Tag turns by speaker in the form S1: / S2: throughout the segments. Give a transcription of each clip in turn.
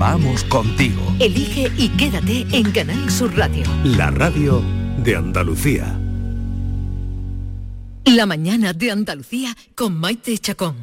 S1: Vamos contigo.
S2: Elige y quédate en Canal Sur Radio.
S1: La radio de Andalucía.
S2: La mañana de Andalucía con Maite Chacón.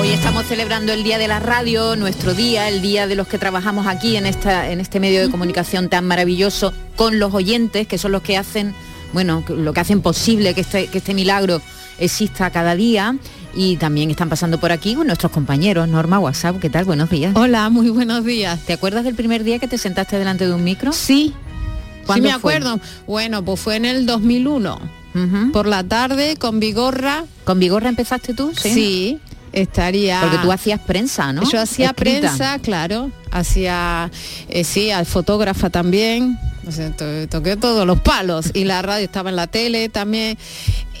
S3: Hoy estamos celebrando el Día de la Radio, nuestro día, el día de los que trabajamos aquí en, esta, en este medio de comunicación tan maravilloso, con los oyentes, que son los que hacen, bueno, lo que hacen posible que este, que este milagro exista cada día. Y también están pasando por aquí nuestros compañeros. Norma WhatsApp, ¿qué tal? Buenos días.
S4: Hola, muy buenos días.
S3: ¿Te acuerdas del primer día que te sentaste delante de un micro?
S4: Sí. Sí me acuerdo. Bueno, pues fue en el 2001. Por la tarde con Vigorra.
S3: ¿Con Vigorra empezaste tú?
S4: Sí. estaría
S3: porque tú hacías prensa no
S4: yo hacía prensa claro hacía eh, sí al fotógrafa también o sea, toqué todos los palos y la radio estaba en la tele también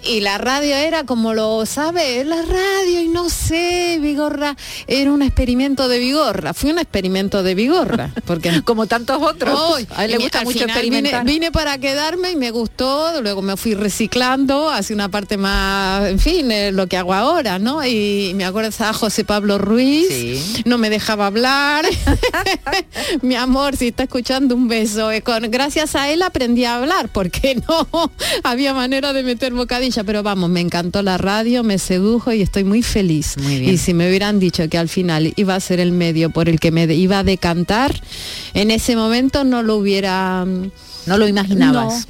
S4: y la radio era como lo sabe, la radio y no sé, Vigorra, era un experimento de Vigorra, fue un experimento de Vigorra, porque
S3: como tantos otros,
S4: a él le gusta mucho experimentar. Vine, para quedarme y me gustó, luego me fui reciclando hacia una parte más, en fin, lo que hago ahora, ¿no? Y me acuerdo a José Pablo Ruiz, no me dejaba hablar. Mi amor, si está escuchando un beso, eh, con, gracias a él aprendí a hablar, porque no había manera de meter bocadillo pero vamos, me encantó la radio, me sedujo y estoy muy feliz. Y si me hubieran dicho que al final iba a ser el medio por el que me iba a decantar, en ese momento no lo hubiera...
S3: No lo imaginabas.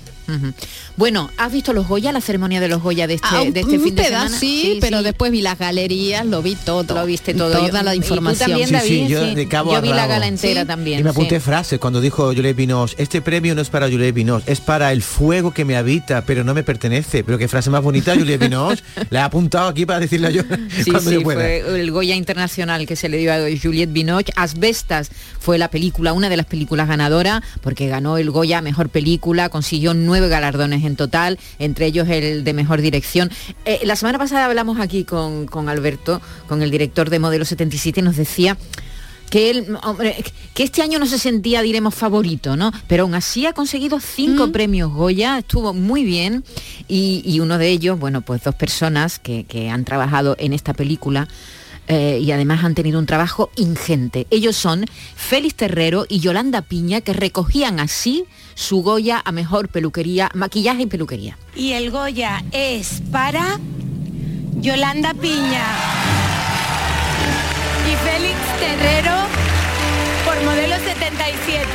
S3: Bueno, ¿has visto los Goya, la ceremonia de los Goya de este,
S4: ah,
S3: de este fin de semana?
S4: Sí, pero después vi las galerías, lo vi todo.
S3: Lo viste todo.
S4: Toda la información.
S3: sí, sí, yo, de cabo yo vi la gala entera también.
S5: Y me apunté frases cuando dijo Juliette Binoche, este premio no es para Juliette Binoche, es para el fuego que me habita, pero no me pertenece. Pero qué frase más bonita, Juliette Binoche. la he apuntado aquí para decirle yo
S3: sí, cuando sí, Fue el Goya Internacional que se le dio a Juliette Binoche. Asbestas fue la película, una de las películas ganadoras, porque ganó el Goya Mejor Película, consiguió nueve galardones en total entre ellos el de mejor dirección. Eh, la semana pasada hablamos aquí con, Alberto, con el director de Modelo 77, y nos decía que él, que este año no se sentía, diremos, favorito, ¿no? Pero aún así ha conseguido cinco mm. premios Goya, estuvo muy bien y, uno de ellos, bueno, pues dos personas que, han trabajado en esta película. Eh, y además han tenido un trabajo ingente. Ellos son Félix Terrero y Yolanda Piña, que recogían así su Goya a mejor peluquería, maquillaje y peluquería.
S6: Y el Goya es para Yolanda Piña y Félix Terrero por modelo 77.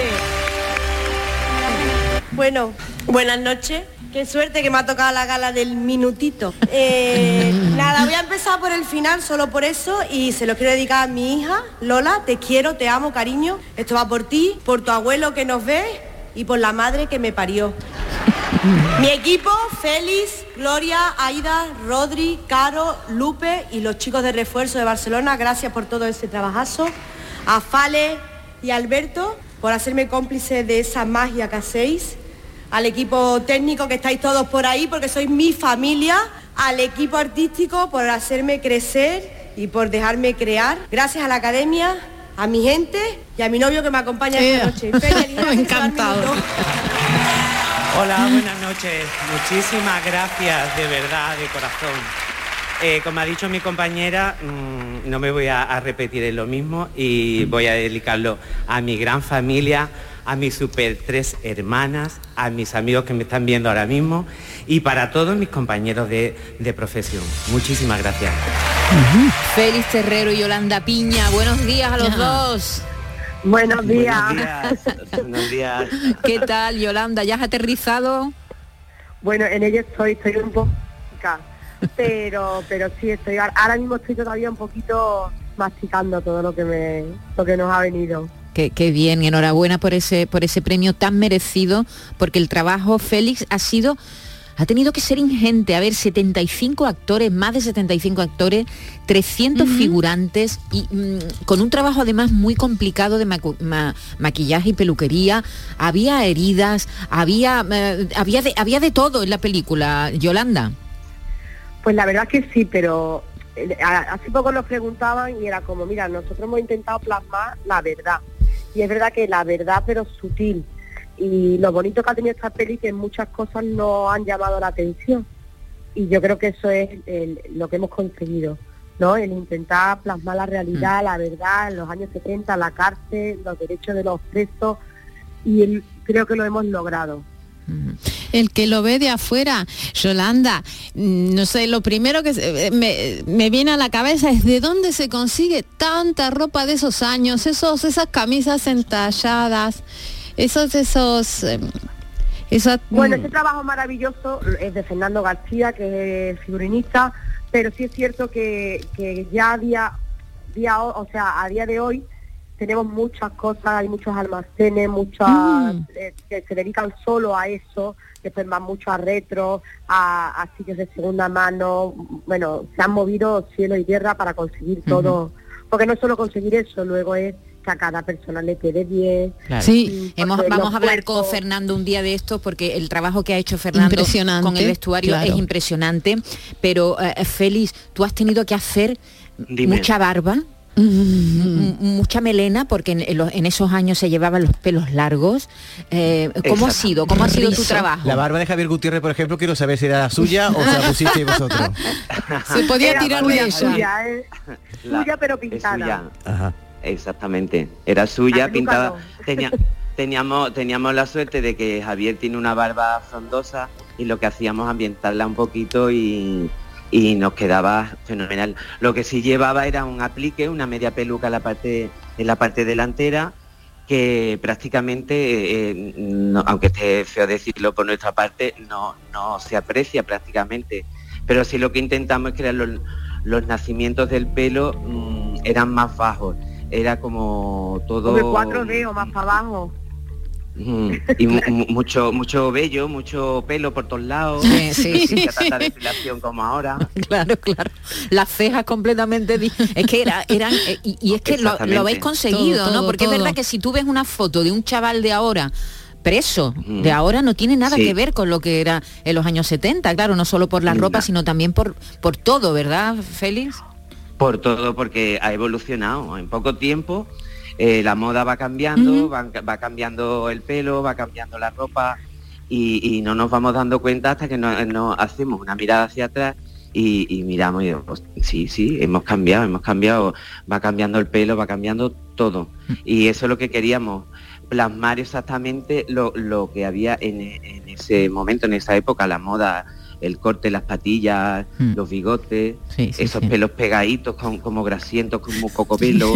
S7: Bueno, buenas noches. Qué suerte que me ha tocado la gala del minutito. Eh, nada, voy a empezar por el final, solo por eso, y se lo quiero dedicar a mi hija, Lola, te quiero, te amo, cariño. Esto va por ti, por tu abuelo que nos ve y por la madre que me parió. Mi equipo, Félix, Gloria, Aida, Rodri, Caro, Lupe y los chicos de refuerzo de Barcelona, gracias por todo ese trabajazo. A Fale y Alberto por hacerme cómplice de esa magia que hacéis. Al equipo técnico que estáis todos por ahí porque sois mi familia. Al equipo artístico por hacerme crecer y por dejarme crear. Gracias a la academia a mi gente y a mi novio que me acompaña esta noche.
S4: Encantado.
S8: Hola, buenas noches. Muchísimas gracias, de verdad, de corazón. Eh, como ha dicho mi compañera, mm, no me voy a, repetir en lo mismo y voy a dedicarlo a mi gran familia, a mis super tres hermanas, a mis amigos que me están viendo ahora mismo y para todos mis compañeros de, de profesión. Muchísimas gracias.
S3: Félix Terrero y Yolanda Piña, buenos días a los dos.
S7: Buenos días.
S8: Buenos días.
S3: ¿Qué tal, Yolanda? ¿Ya has aterrizado?
S7: Bueno, en ello estoy, estoy un poco pero pero sí estoy ahora mismo estoy todavía un poquito masticando todo lo que me lo que nos ha venido.
S3: Qué, qué, bien, enhorabuena por ese, por ese premio tan merecido, porque el trabajo, Félix, ha sido ha tenido que ser ingente. A ver, 75 actores, más de 75 actores, 300 figurantes y mm, con un trabajo además muy complicado de maquillaje y peluquería. Había heridas, había, eh, había, de, había de todo en la película, Yolanda.
S7: Pues la verdad que sí, pero eh, hace poco nos preguntaban y era como, mira, nosotros hemos intentado plasmar la verdad. Y es verdad que la verdad, pero sutil y lo bonito que ha tenido esta peli que muchas cosas no han llamado la atención.
S9: y yo creo que eso es lo que hemos conseguido, ¿no? El intentar plasmar la realidad, mm. la verdad, en los años 70, la cárcel, los derechos de los presos, y creo que lo hemos logrado.
S4: El que lo ve de afuera, Yolanda, mm, no sé, lo primero que eh, me, viene a la cabeza es de dónde se consigue tanta ropa de esos años, esos, esas camisas entalladas, esos, esos... Em,
S9: bueno, mm. ese trabajo maravilloso es de Fernando García, que es figurinista, pero sí es cierto que, ya a día, día, o sea, a día de hoy tenemos muchas cosas, hay muchos almacenes, muchas mm. eh, que se dedican solo a eso, que van mucho a retro, a, sitios de segunda mano, bueno, se han movido cielo y tierra para conseguir todo, porque no es solo conseguir eso, luego es que a cada persona le quede bien.
S3: Sí, Hemos, vamos a hablar con Fernando un día de esto porque el trabajo que ha hecho Fernando con el vestuario es impresionante, pero eh, Félix, tú has tenido que hacer mucha barba mucha melena porque en, esos años se llevaban los pelos largos. Eh, ¿Cómo ha sido? ¿Cómo ha sido tu trabajo?
S5: La barba de Javier Gutiérrez, por ejemplo, quiero saber si era la suya o se la pusisteis vosotros.
S4: se podía tirar de ella.
S9: Suya, eh. suya pero pintada.
S10: Exactamente. Era suya, pintada. teníamos, teníamos la suerte de que Javier tiene una barba frondosa y lo que hacíamos ambientarla un poquito y y nos quedaba fenomenal. Lo que sí llevaba era un aplique, una media peluca en la parte, en la parte delantera, que prácticamente, eh, aunque esté feo decirlo por nuestra parte, no, no se aprecia prácticamente. Pero sí lo que intentamos es crear los, nacimientos del pelo mm, eran más bajos. Era como todo...
S9: cuatro dedos más para abajo
S10: y mucho mucho vello, mucho pelo por todos lados. Sí, sí, tanta depilación como ahora.
S3: Claro, claro. Las cejas completamente... Es que era, eran... Eh, y, es que lo, habéis conseguido, ¿no? Porque es verdad que si tú ves una foto de un chaval de ahora preso de ahora no tiene nada que ver con lo que era en los años 70, claro, no solo por la ropa, sino también por, por todo, ¿verdad, Félix?
S10: Por todo, porque ha evolucionado en poco tiempo eh, la moda va cambiando, va, cambiando el pelo, va cambiando la ropa y, no nos vamos dando cuenta hasta que no, hacemos una mirada hacia atrás y, miramos y pues, sí, sí, hemos cambiado, hemos cambiado, va cambiando el pelo, va cambiando todo. Mm. Y eso es lo que queríamos, plasmar exactamente lo, que había en, en, ese momento, en esa época, la moda el corte, las patillas, hmm. los bigotes, esos pelos pegaditos como grasientos, como cocopelo.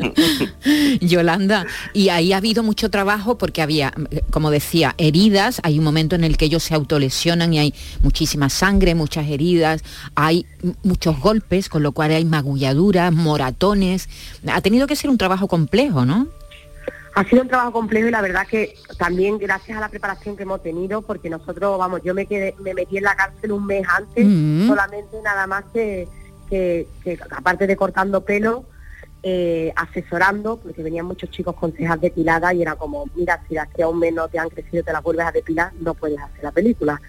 S3: Yolanda, y ahí ha habido mucho trabajo porque había, como decía, heridas, hay un momento en el que ellos se autolesionan y hay muchísima sangre, muchas heridas, hay muchos golpes, con lo cual hay magulladuras, moratones. Ha tenido que ser un trabajo complejo, ¿no?
S9: Ha sido un trabajo complejo y la verdad que también gracias a la preparación que hemos tenido, porque nosotros, vamos, yo me quedé, me metí en la cárcel un mes antes, mm. solamente nada más que, que, aparte de cortando pelo, eh, asesorando, porque venían muchos chicos con cejas depiladas y era como, mira, si de aquí a un mes no te han crecido, te las vuelves a depilar, no puedes hacer la película.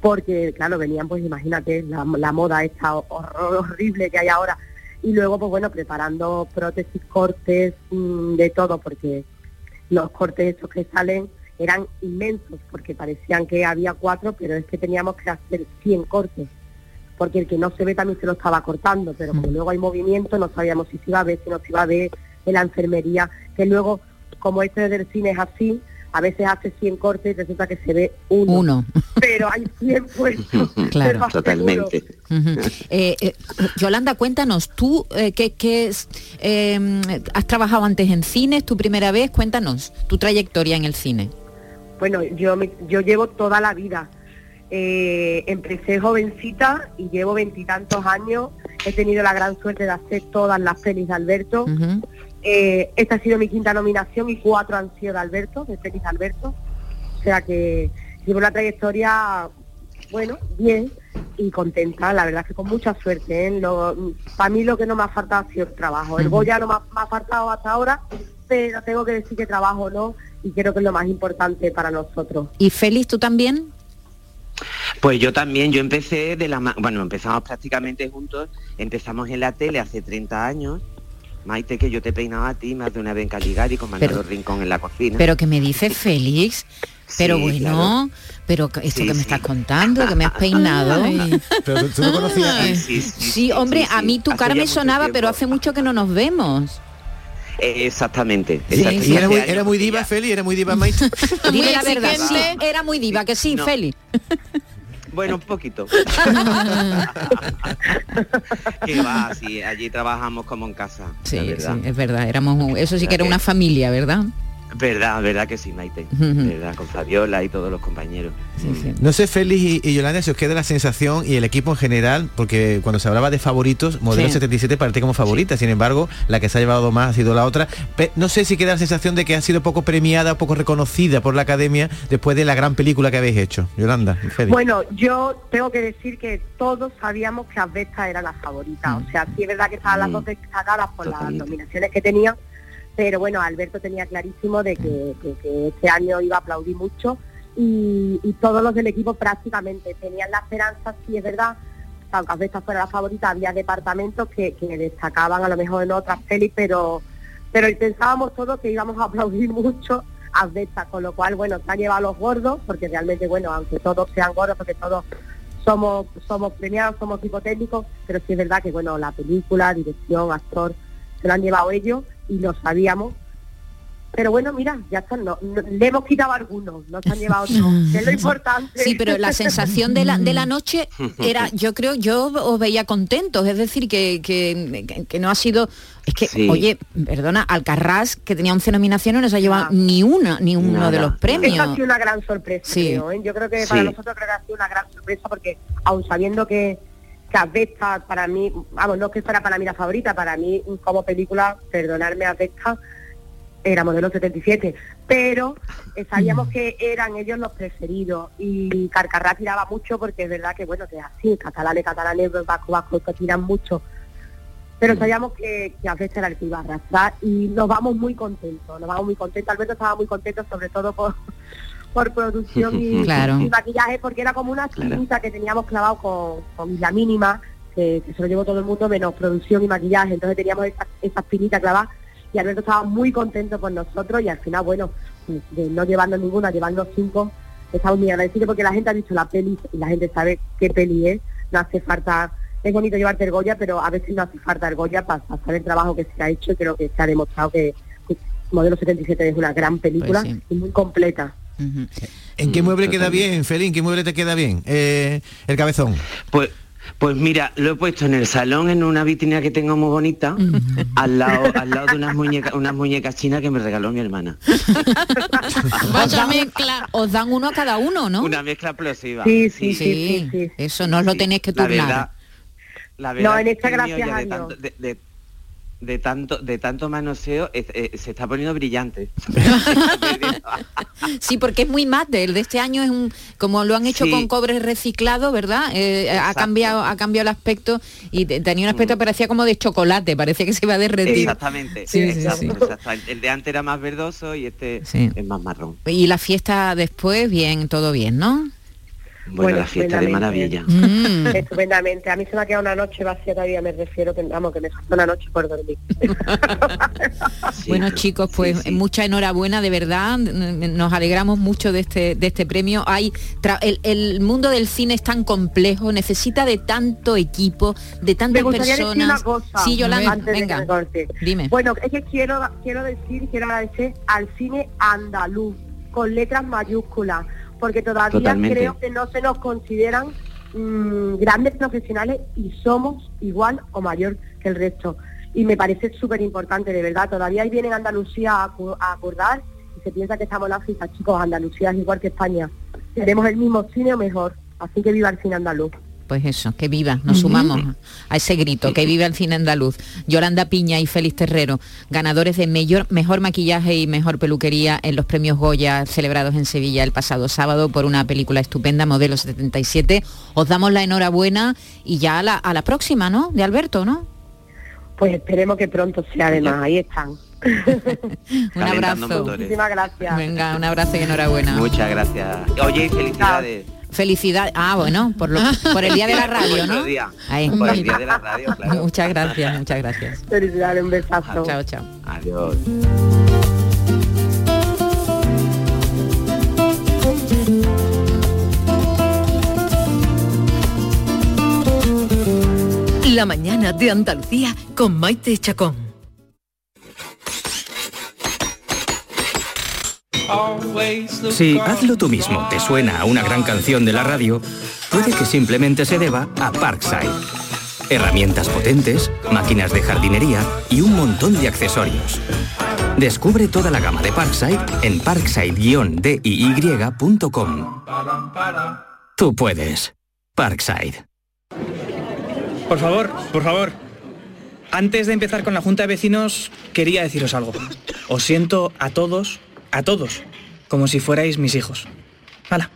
S9: Porque, claro, venían, pues imagínate, la, moda esta horrible que hay ahora. Y luego, pues bueno, preparando prótesis, cortes, mm, de todo, porque los cortes esos que salen eran inmensos porque parecían que había cuatro, pero es que teníamos que hacer 100 cortes, porque el que no se ve también se lo estaba cortando, pero como mm. luego hay movimiento no sabíamos si se iba a ver, si no se iba a ver en la enfermería, que luego, como este del cine es así, a veces hace 100 cortes y resulta que se ve uno. Pero hay 100 puestos.
S10: claro, totalmente.
S3: Eh, eh, Yolanda, cuéntanos, tú eh, ¿qué, em, has trabajado antes en cine, tu primera vez, cuéntanos tu trayectoria en el cine.
S9: Bueno, yo, yo llevo toda la vida. empecé jovencita y llevo veintitantos años. He tenido la gran suerte de hacer todas las pelis de Alberto. Eh, esta ha sido mi quinta nominación y cuatro han sido de Alberto, de Félix Alberto. O sea que llevo una trayectoria, bueno, bien y contenta, la verdad que con mucha suerte. ¿eh? para mí lo que no me ha faltado ha sido el trabajo. El Goya no me ha, faltado hasta ahora, pero tengo que decir que trabajo no y creo que es lo más importante para nosotros.
S3: ¿Y Félix, tú también?
S10: Pues yo también, yo empecé de la... Bueno, empezamos prácticamente juntos, empezamos en la tele hace 30 años Maite, que yo te peinaba a ti más de una vez en Caligari con Manolo Rincón en la cocina.
S3: Pero que me dice Félix, pero bueno, pero esto que me estás contando, que me has peinado.
S5: pero tú no conocías.
S3: Sí, hombre, a mí tu cara me sonaba, pero hace mucho que no nos vemos.
S10: Exactamente.
S5: Y era, muy, era muy diva, Feli, era muy diva Maite.
S3: Dile la verdad, sí, era muy diva, que sí, Feli.
S10: Bueno, un poquito. que va, sí, allí trabajamos como en casa.
S3: Sí, sí, es verdad, éramos, eso sí que era una familia, ¿verdad?
S10: Verdad, verdad que sí, Maite. Verdad, con Fabiola y todos los compañeros.
S5: No sé, Félix y, Yolanda, si os queda la sensación y el equipo en general, porque cuando se hablaba de favoritos, Modelo 77 parece como favorita, sin embargo, la que se ha llevado más ha sido la otra. no sé si queda la sensación de que ha sido poco premiada, poco reconocida por la academia después de la gran película que habéis hecho. Yolanda,
S9: Félix. Bueno, yo tengo que decir que todos sabíamos que Asbesta era la favorita. Mm. O sea, sí es verdad que estaban las dos destacadas por las nominaciones que tenían pero bueno, Alberto tenía clarísimo de que, este año iba a aplaudir mucho y, todos los del equipo prácticamente tenían la esperanza, sí es verdad, aunque esta fuera la favorita, había departamentos que, destacaban a lo mejor en otras pelis, pero pero pensábamos todos que íbamos a aplaudir mucho a Vesta, con lo cual, bueno, se han llevado los gordos, porque realmente, bueno, aunque todos sean gordos, porque todos somos somos premiados, somos hipotéticos, pero sí es verdad que, bueno, la película, dirección, actor, se lo han llevado ellos y lo sabíamos. Pero bueno, mira, ya está, no, le hemos quitado algunos, no se han llevado que es lo importante.
S3: Sí, pero la sensación de la, de la noche era, yo creo, yo os veía contentos, es decir, que, que, no ha sido... Es que, oye, perdona, Alcarrás, que tenía 11 nominaciones, no se ha llevado ah. ni una, ni uno de los premios.
S9: Eso ha sido una gran sorpresa, creo, ¿eh? Yo creo que para nosotros creo que ha sido una gran sorpresa porque, aun sabiendo que que Asbesta para mí, vamos, no es que fuera para mí la favorita, para mí como película, perdonarme Asbesta, era modelo 77, pero sabíamos mm. que eran ellos los preferidos y Carcarrá tiraba mucho porque es verdad que bueno, que así, catalanes, catalanes, vasco, vasco, que tiran mucho, pero mm. sabíamos que, que Asbesta era el que iba a arrastrar y nos vamos muy contentos, nos vamos muy contentos, Alberto estaba muy contento sobre todo por por producción y, maquillaje, porque era como una cinta que teníamos clavado con, con la mínima, que, se lo llevó todo el mundo, menos producción y maquillaje. Entonces teníamos esa, esa espinita clavada y Alberto estaba muy contento con nosotros y al final, bueno, de no llevarnos ninguna, llevarnos cinco, estamos muy agradecidos porque la gente ha dicho la peli y la gente sabe qué peli es, no hace falta, es bonito llevarte el Goya, pero a veces no hace falta el Goya para, hacer el trabajo que se ha hecho y creo que se ha demostrado que, Modelo 77 es una gran película pues y muy completa.
S5: ¿En qué mueble queda bien, Felín? ¿En qué mueble te queda bien eh, el cabezón?
S10: Pues pues mira, lo he puesto en el salón en una vitrina que tengo muy bonita, al lado, al lado de unas muñecas, unas muñecas chinas que me regaló mi hermana.
S3: Vaya mezcla, os dan uno a cada uno, ¿no?
S10: Una mezcla explosiva.
S9: Sí, sí, sí.
S3: Eso no os lo tenéis que turnar.
S10: La verdad, no, en esta gracias a Dios de tanto de tanto manoseo eh, se está poniendo brillante.
S3: Sí porque es muy mate. El de este año es un como lo han hecho con cobre reciclado verdad eh, ha cambiado ha cambiado el aspecto y tenía un aspecto mm. parecía como de chocolate parecía que se iba a derretir.
S10: Exactamente, el de antes era más verdoso y este es más marrón.
S3: Y la fiesta después bien todo bien no
S10: bueno, la fiesta de maravilla.
S9: Mm. Estupendamente. A mí se me ha quedado una noche vacía todavía, me refiero que vamos, que me falta una noche por dormir.
S3: bueno chicos, pues mucha enhorabuena, de verdad. Nos alegramos mucho de este, de este premio. Hay el, mundo del cine es tan complejo, necesita de tanto equipo, de tantas personas.
S9: Sí, Yolanda, venga, dime. Bueno, es que quiero, quiero decir, quiero agradecer al cine andaluz, con letras mayúsculas porque todavía creo que no se nos consideran mm, grandes profesionales y somos igual o mayor que el resto. Y me parece súper importante, de verdad. Todavía ahí vienen Andalucía a, acordar y se piensa que estamos en África, chicos. Andalucía es igual que España. Tenemos el mismo cine o mejor. Así que viva el cine andaluz
S3: pues eso, que viva, nos sumamos a ese grito, que viva el cine andaluz. Yolanda Piña y Félix Terrero, ganadores de mejor maquillaje y mejor peluquería en los premios Goya celebrados en Sevilla el pasado sábado por una película estupenda, Modelo 77. Os damos la enhorabuena y ya a la, a la próxima, ¿no? De Alberto, ¿no?
S9: Pues esperemos que pronto sea además, ahí están.
S3: un abrazo.
S9: Muchísimas gracias.
S3: Venga, un abrazo y enhorabuena.
S10: Muchas gracias. Oye, felicidades.
S3: Felicidad. Ah, bueno, por, lo, por el día de la radio, ¿no?
S10: Ahí. Por el día de la radio, claro.
S3: Muchas gracias, muchas gracias.
S9: Felicidades, un besazo.
S3: Chao, chao.
S10: Adiós.
S2: La mañana de Andalucía con Maite Chacón.
S11: Si hazlo tú mismo te suena a una gran canción de la radio, puede que simplemente se deba a Parkside. Herramientas potentes, máquinas de jardinería y un montón de accesorios. Descubre toda la gama de Parkside en parkside-diy.com. Tú puedes. Parkside.
S12: Por favor, por favor. Antes de empezar con la Junta de Vecinos, quería deciros algo. Os siento a todos, a todos, como si fuerais mis hijos. Hala,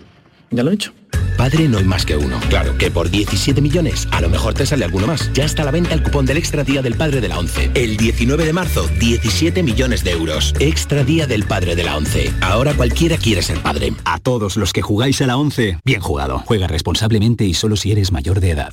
S12: ya lo he dicho.
S13: Padre no hay más que uno. Claro, que por 17 millones a lo mejor te sale alguno más. Ya está a la venta el cupón del Extra Día del Padre de la ONCE. El 19 de marzo, 17 millones de euros. Extra Día del Padre de la ONCE. Ahora cualquiera quiere ser padre.
S14: A todos los que jugáis a la ONCE, bien jugado. Juega responsablemente y solo si eres mayor de edad.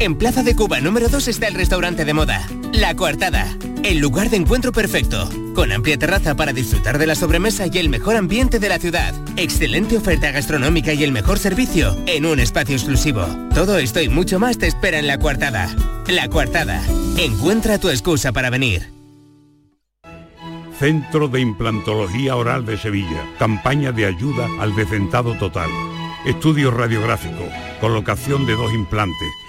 S15: En Plaza de Cuba número 2 está el restaurante de moda, La Coartada. El lugar de encuentro perfecto, con amplia terraza para disfrutar de la sobremesa y el mejor ambiente de la ciudad. Excelente oferta gastronómica y el mejor servicio en un espacio exclusivo. Todo esto y mucho más te espera en La Coartada. La Coartada. Encuentra tu excusa para venir.
S16: Centro de Implantología Oral de Sevilla. Campaña de ayuda al decentado total. Estudio radiográfico. Colocación de dos implantes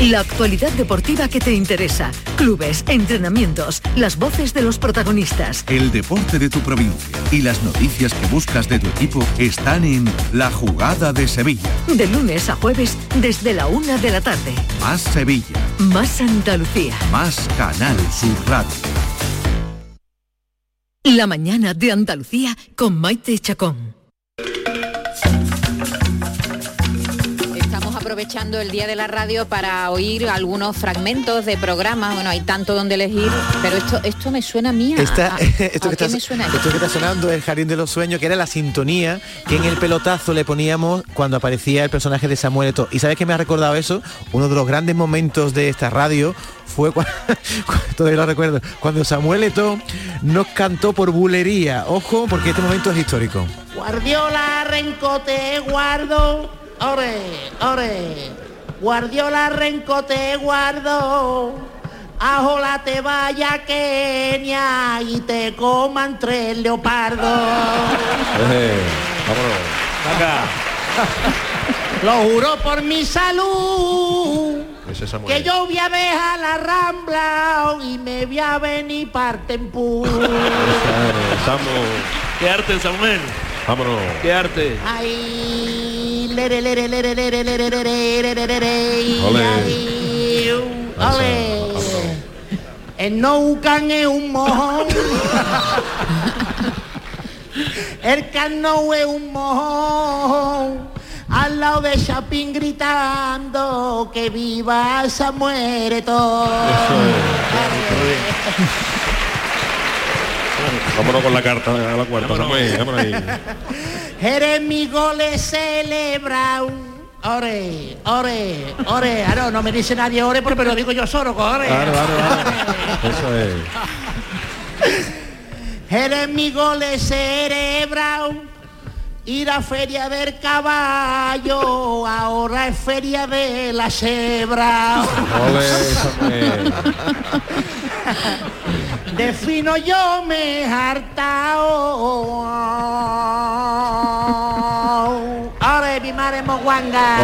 S2: La actualidad deportiva que te interesa. Clubes, entrenamientos, las voces de los protagonistas.
S1: El deporte de tu provincia y las noticias que buscas de tu equipo están en La Jugada de Sevilla.
S2: De lunes a jueves desde la una de la tarde.
S1: Más Sevilla.
S2: Más Andalucía.
S1: Más Canal Sur Radio.
S2: La mañana de Andalucía con Maite Chacón.
S3: Aprovechando el día de la radio para oír algunos fragmentos de programas. Bueno, hay tanto donde elegir, pero esto esto me suena a mí. a-
S5: Esta-
S3: a-
S5: esto,
S3: ¿a
S5: que está,
S3: me suena
S5: esto que está sonando es el Jardín de los Sueños, que era la sintonía que en el pelotazo le poníamos cuando aparecía el personaje de Samuel Eto'o. ¿Y sabes qué me ha recordado eso? Uno de los grandes momentos de esta radio fue cuando, todavía lo recuerdo, cuando Samuel Eto'o nos cantó por bulería. Ojo, porque este momento es histórico.
S17: Guardiola rencote guardo, ore, ore. Guardiola rencote guardo. Ajola te vaya a Kenia y te coman tres leopardos. Lo juro por mi salud. Que yo voy a dejar la rambla y me voy a venir parte en pu.
S18: Qué arte, Samuel.
S19: Vámonos.
S18: Qué arte.
S17: Ay, El Noucan es un mojón. El cano es un mojón. Al lado de Chapín gritando que viva Samuel todo.
S19: Vámonos con la carta a la cuarta. Samuel, vámonos ahí.
S17: Mi goles celebra. Ore, ore, ore. Ah, no, no me dice nadie ore, pero lo digo yo solo, ore.
S19: Claro, claro, claro. Eso es.
S17: Mi goles cerebra. Ir a feria del caballo, ahora es feria de la cebra.
S19: Ole.
S17: De fino yo me he hartao. Ahora mi madre moguanga.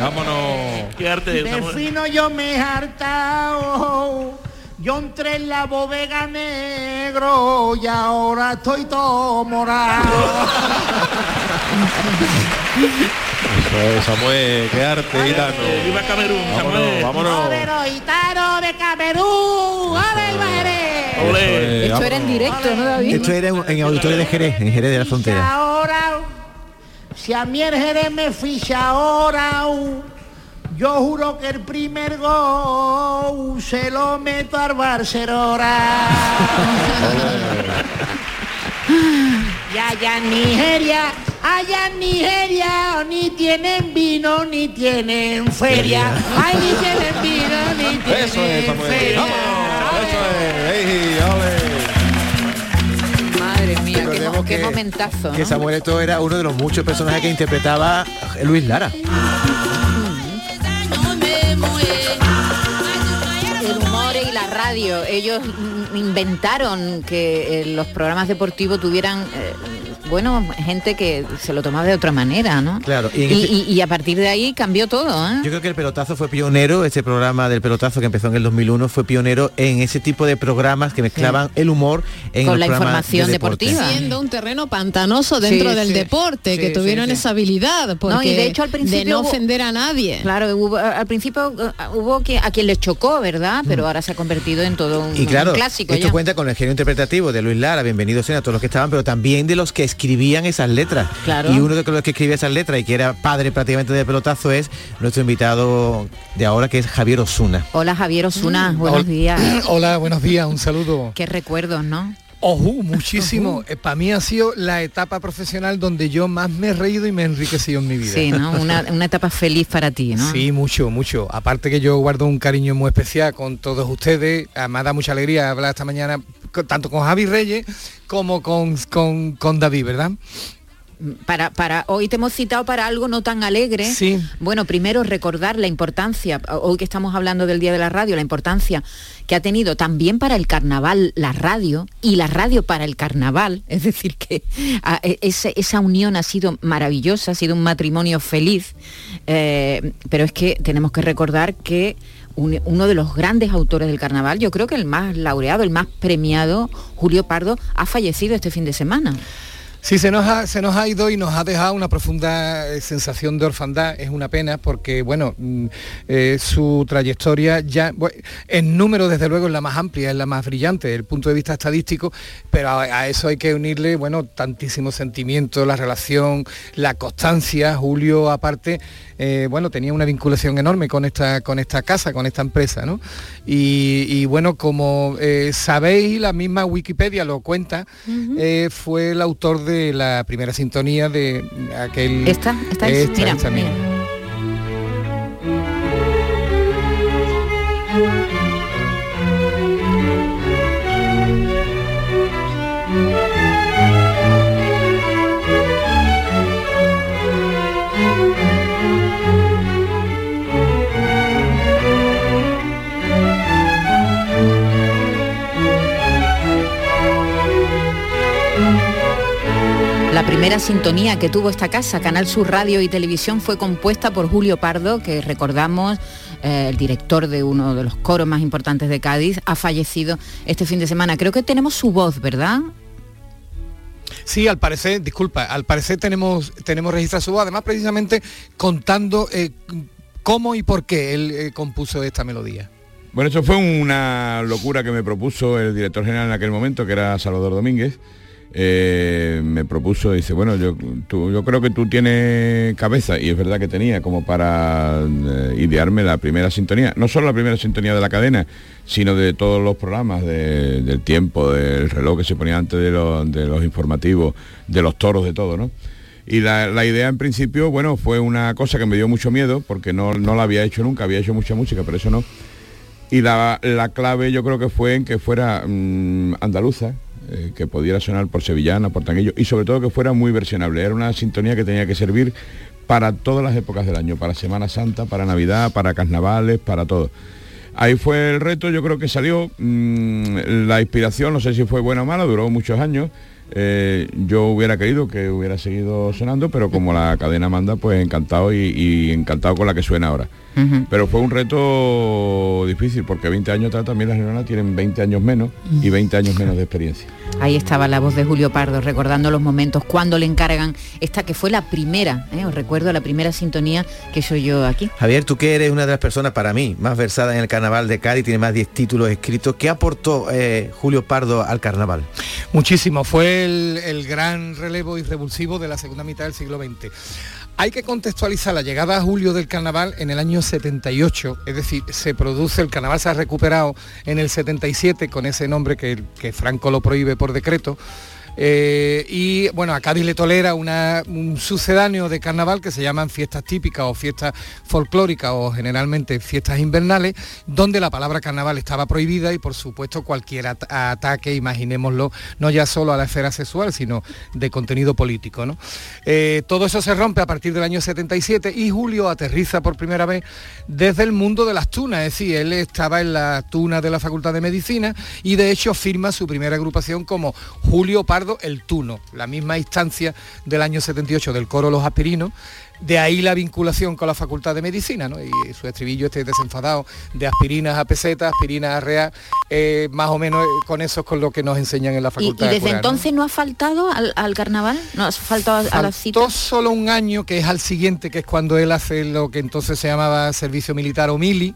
S19: Vámonos.
S18: Qué arte,
S17: De
S18: Samuel.
S17: fino yo me he hartao. Yo entré en la bodega negro y ahora estoy todo morado.
S19: Eso es, Samuel, qué arte, gitano.
S18: Viva Camerún,
S19: Vámonos, vámonos.
S17: Pero gitano de Camerún, ¡Ale
S3: Esto era en directo, ¿no, David?
S5: Esto era en, en auditorio de Jerez, en Jerez de la Frontera.
S17: Ahora, si a mí el Jerez me ficha ahora, yo juro que el primer gol se lo meto al Barcelona. Y allá en Nigeria, allá en Nigeria, ni tienen vino, ni tienen feria. Ay, ni tienen vino, ni tienen
S19: Eso es, Samuel.
S17: feria.
S19: Vámonos, eso es. Ey, ole.
S3: Madre mía, qué, mo-
S5: Recordemos
S3: qué
S5: que-
S3: momentazo.
S5: Que
S3: ¿no?
S5: Samuel Eto'o era uno de los muchos personajes que interpretaba Luis Lara.
S3: El humor y la radio, ellos inventaron que eh, los programas deportivos tuvieran, eh, bueno, gente que se lo tomaba de otra manera, ¿no?
S5: Claro, y
S3: Y, a partir de ahí cambió todo, ¿eh?
S5: Yo creo que el pelotazo fue pionero, ese programa del pelotazo que empezó en el 2001 fue pionero en ese tipo de programas que mezclaban el humor en
S3: Con la información
S5: de
S3: deportiva.
S4: siendo un terreno pantanoso dentro
S3: Sí,
S4: del
S3: sí.
S4: deporte,
S3: Sí,
S4: que
S3: sí,
S4: tuvieron
S3: sí.
S4: esa habilidad, porque
S3: No, y de hecho al principio
S4: de no
S3: hubo-
S4: ofender a nadie.
S3: Claro, hubo- al principio eh, hubo que, a quien les chocó, ¿verdad? Pero ahora se ha convertido en todo un,
S5: Mm. Y claro,
S3: un clásico
S5: esto
S3: ya.
S5: cuenta con el genio interpretativo de Luis Lara, bienvenidos a todos los que estaban, pero también de los que escribían esas letras.
S3: Claro.
S5: Y uno de los que escribía esas letras y que era padre prácticamente de pelotazo es nuestro invitado de ahora, que es Javier Osuna.
S3: Hola Javier Osuna, buenos
S20: Hol-
S3: días.
S20: Hola, buenos días, un saludo.
S3: Qué recuerdos, ¿no?
S20: Ojú, muchísimo. Para mí ha sido la etapa profesional donde yo más me he reído y me he enriquecido en mi vida.
S3: Sí, ¿no? Una, una etapa feliz para ti, ¿no?
S20: Sí, mucho, mucho. Aparte que yo guardo un cariño muy especial con todos ustedes. Ah, Me ha dado mucha alegría hablar esta mañana tanto con Javi Reyes como con, con, con David, ¿verdad?
S3: Para, para hoy te hemos citado para algo no tan alegre.
S20: Sí.
S3: Bueno, primero recordar la importancia, hoy que estamos hablando del Día de la Radio, la importancia que ha tenido también para el carnaval la radio y la radio para el carnaval. Es decir, que ah, e- ese- esa unión ha sido maravillosa, ha sido un matrimonio feliz. Eh, pero es que tenemos que recordar que un- uno de los grandes autores del carnaval, yo creo que el más laureado, el más premiado, Julio Pardo, ha fallecido este fin de semana.
S20: Sí, se nos, ha, se nos ha ido y nos ha dejado una profunda eh, sensación de orfandad. Es una pena porque, bueno, mm, eh, su trayectoria ya, en número desde luego es la más amplia, es la más brillante desde el punto de vista estadístico, pero a, a eso hay que unirle, bueno, tantísimos sentimientos, la relación, la constancia. Julio, aparte, eh, bueno, tenía una vinculación enorme con esta, con esta casa, con esta empresa, ¿no? Y, y, bueno, como eh, sabéis, la misma Wikipedia lo cuenta, fue el autor de la primera sintonía de aquel...
S3: Esta, esta es, mira,
S20: esta misma.
S3: Primera sintonía que tuvo esta casa, Canal Sur Radio y Televisión, fue compuesta por Julio Pardo, que recordamos, eh, el director de uno de los coros más importantes de Cádiz, ha fallecido este fin de semana. Creo que tenemos su voz, ¿verdad?
S20: Sí, al parecer, disculpa, al parecer tenemos, tenemos registrado su voz, además precisamente contando eh, cómo y por qué él eh, compuso esta melodía.
S21: Bueno, eso fue una locura que me propuso el director general en aquel momento, que era Salvador Domínguez. Eh, me propuso, dice, bueno, yo, tú- yo creo que tú tienes cabeza, y es verdad que tenía, como para eh, idearme la primera sintonía. No solo la primera sintonía de la cadena, sino de todos los programas, de- del tiempo, del reloj que se ponía antes de los informativos, de los toros, de todo, ¿no? Y la, la idea en principio, bueno, fue una cosa que me dio mucho miedo, porque no, no la había hecho nunca, había hecho mucha música, pero eso no. Y la, la clave yo creo que fue en que fuera mm, andaluza, eh, que pudiera sonar por sevillana, por tanguillo, y sobre todo que fuera muy versionable. Era una sintonía que tenía que servir para todas las épocas del año, para Semana Santa, para Navidad, para carnavales, para todo. Ahí fue el reto, yo creo que salió. mm, la inspiración, no sé si fue buena o mala, duró muchos años. Eh, yo hubiera querido que hubiera seguido sonando, pero como la cadena manda, pues encantado y, encantado con la que suena ahora. Pero fue un reto difícil porque 20 años atrás también las neuronas tienen 20 años menos y 20 años menos de experiencia.
S3: Ahí estaba la voz de Julio Pardo recordando los momentos cuando le encargan esta que fue la primera, ¿eh? os recuerdo la primera sintonía que soy yo aquí.
S5: Javier, tú que eres una de las personas para mí más versada en el carnaval de Cádiz, tiene más de 10 títulos escritos, ¿qué aportó eh, Julio Pardo al carnaval?
S20: Muchísimo, fue el, gran relevo revulsivo de la segunda mitad del siglo XX. Hay que contextualizar la llegada a julio del carnaval en el año 78, es decir, se produce, el carnaval se ha recuperado en el 77 con ese nombre que, que Franco lo prohíbe por decreto, eh, y bueno, a Cádiz le tolera un sucedáneo de carnaval que se llaman fiestas típicas o fiestas folclóricas o generalmente fiestas invernales, donde la palabra carnaval estaba prohibida y por supuesto cualquier ataque, imaginémoslo, no ya solo a la esfera sexual, sino de contenido político. Eh, todo eso se rompe a partir del año 77 y Julio aterriza por primera vez desde el mundo de las tunas, es decir, él estaba en la tuna de la Facultad de Medicina y de hecho firma su primera agrupación como Julio Pardo el Tuno, la misma instancia del año 78 del coro Los Aspirinos, de ahí la vinculación con la Facultad de Medicina, ¿no? Y su estribillo este desenfadado de aspirinas a peseta, aspirinas a real, eh, más o menos eh, con eso es con lo que nos enseñan en la Facultad.
S3: ¿Y, desde entonces ¿no? ha faltado al, carnaval? ¿No ha faltado a, la cita?
S20: solo un año, que es al siguiente, que es cuando él hace lo que entonces se llamaba servicio militar o mili,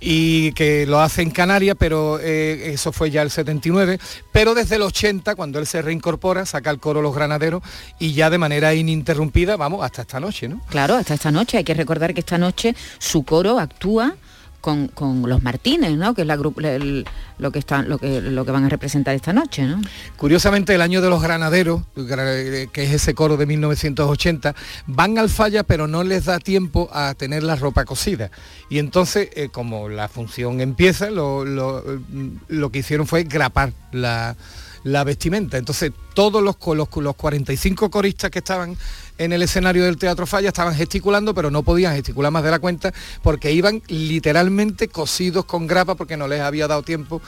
S20: y que lo hace en Canarias, pero eh, eso fue ya el 79, pero desde el 80, cuando él se reincorpora, saca el coro Los Granaderos y ya de manera ininterrumpida, vamos, hasta esta noche, ¿no?
S3: Claro, hasta esta noche, hay que recordar que esta noche su coro actúa con, los Martínez, ¿no? que es la, lo, que están, lo, que, lo que van a representar esta noche. ¿no?
S20: Curiosamente, el año de los granaderos, que es ese coro de 1980, van al falla, pero no les da tiempo a tener la ropa cosida. Y entonces, eh, como la función empieza, lo, lo que hicieron fue grapar la la vestimenta. Entonces todos los, los, los 45 coristas que estaban en el escenario del Teatro Falla estaban gesticulando, pero no podían gesticular más de la cuenta porque iban literalmente cosidos con grapa porque no les había dado tiempo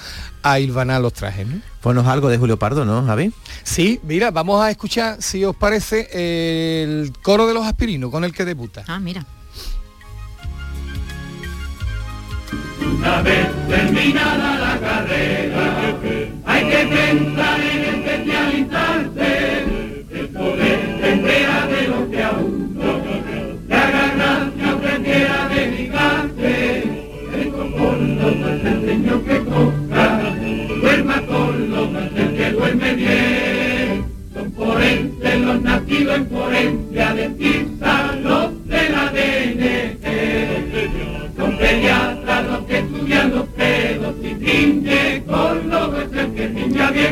S20: a hilvanar los trajes. ¿no?
S5: Ponos algo de Julio Pardo, ¿no, Javi?
S20: Sí, mira, vamos a escuchar, si os parece, el coro de los aspirinos con el que debuta.
S3: Ah, mira.
S18: Una vez terminada la carrera, hay que pensar en especializarse, el poder tendrá de lo que a uno le haga gracia o prefiera dedicarse. El con no es el señor que toca, duerma con lo no es el que duerme bien. Son forenses los nacidos en Forencia, decir los de la DNC. Son pediatras los que estudian los pedos y con los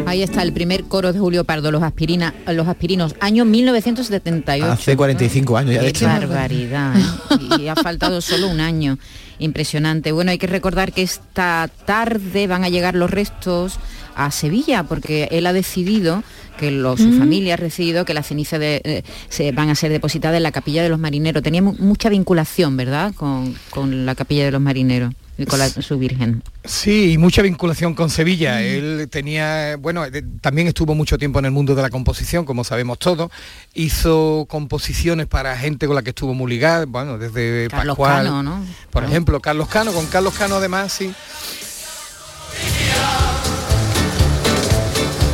S3: Ahí está el primer coro de Julio Pardo, los, aspirina, los aspirinos, año 1978.
S5: Hace 45 años ya de
S3: Qué barbaridad. ¿eh? y ha faltado solo un año. Impresionante. Bueno, hay que recordar que esta tarde van a llegar los restos a Sevilla, porque él ha decidido que su mm. familia ha decidido que las cenizas de, eh, se van a ser depositadas en la capilla de los marineros. Tenía mucha vinculación, ¿verdad?, con, con la capilla de los marineros con su Virgen.
S20: Sí, mucha vinculación con Sevilla. Él tenía, bueno, eh, también estuvo mucho tiempo en el mundo de la composición, como sabemos todos. Hizo composiciones para gente con la que estuvo muy ligada, bueno, desde
S3: Carlos Cano, ¿no?
S20: Por ejemplo, Carlos Cano, con Carlos Cano además, sí.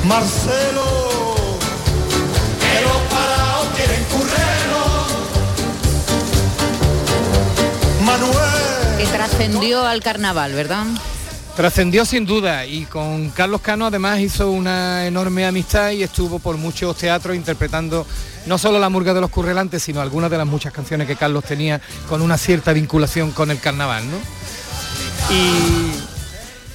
S18: Marcelo,
S3: Manuel trascendió al carnaval, ¿verdad?
S20: Trascendió sin duda y con Carlos Cano además hizo una enorme amistad y estuvo por muchos teatros interpretando no solo la murga de los currelantes, sino algunas de las muchas canciones que Carlos tenía con una cierta vinculación con el carnaval. ¿no? Y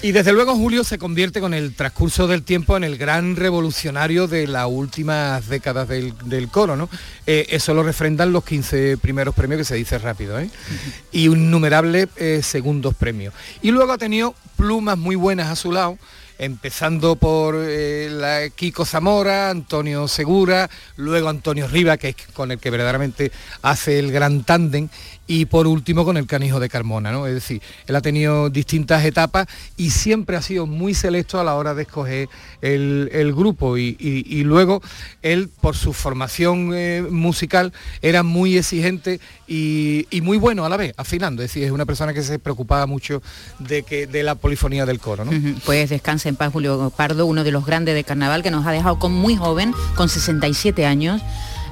S20: y desde luego Julio se convierte con el transcurso del tiempo en el gran revolucionario de las últimas décadas del, coro, ¿no? Eh, eso lo refrendan los 15 primeros premios, que se dice rápido, ¿eh? Y innumerables eh, segundos premios. Y luego ha tenido plumas muy buenas a su lado, empezando por la Kiko Zamora, Antonio Segura, luego Antonio Riva, que es con el que verdaderamente hace el gran tándem, y por último con el canijo de Carmona, ¿no? Es decir, él ha tenido distintas etapas y siempre ha sido muy selecto a la hora de escoger el, grupo y, luego él por su formación eh, musical era muy exigente y, muy bueno a la vez, afinando, es decir, es una persona que se preocupaba mucho de, que, de la polifonía del coro. ¿no?
S3: Pues descansa en paz Julio Pardo, uno de los grandes de carnaval que nos ha dejado con muy joven, con 67 años.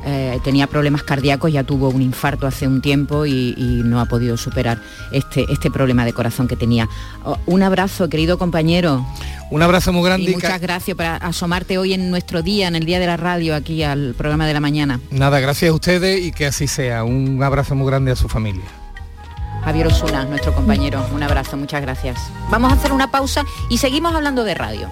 S3: Eh, tenía problemas cardíacos, ya tuvo un infarto hace un tiempo y, no ha podido superar este, este problema de corazón que tenía. Oh, un abrazo, querido compañero.
S20: Un abrazo muy grande.
S3: Y muchas gracias por asomarte hoy en nuestro día, en el Día de la Radio, aquí al programa de la mañana.
S20: Nada, gracias a ustedes y que así sea. Un abrazo muy grande a su familia.
S3: Javier Osuna, nuestro compañero. Un abrazo, muchas gracias. Vamos a hacer una pausa y seguimos hablando de radio.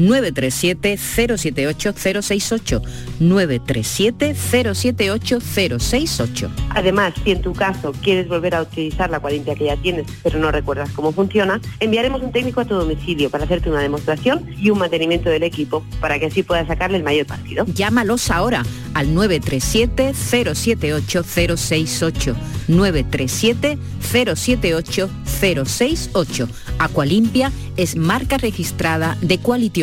S3: 937-078-068. 937-078-068.
S22: Además, si en tu caso quieres volver a utilizar la cuadrilla que ya tienes, pero no recuerdas cómo funciona, enviaremos un técnico a tu domicilio para hacerte una demostración y un mantenimiento del equipo para que así puedas sacarle el mayor partido.
S3: Llámalos ahora al 937-078-068. 937-078-068. Aqualimpia es marca registrada de Quality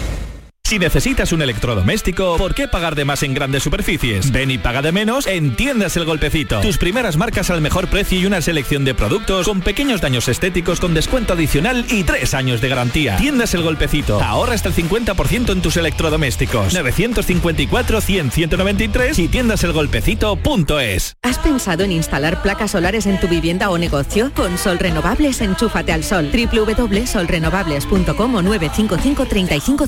S23: Si necesitas un electrodoméstico, ¿por qué pagar de más en grandes superficies? Ven y paga de menos en Tiendas El Golpecito. Tus primeras marcas al mejor precio y una selección de productos con pequeños daños estéticos con descuento adicional y tres años de garantía. Tiendas El Golpecito. Ahorra hasta el 50% en tus electrodomésticos. 954-100-193 y tiendaselgolpecito.es.
S24: ¿Has pensado en instalar placas solares en tu vivienda o negocio? Con Sol Renovables, enchúfate al sol. www.solrenovables.com o 955 35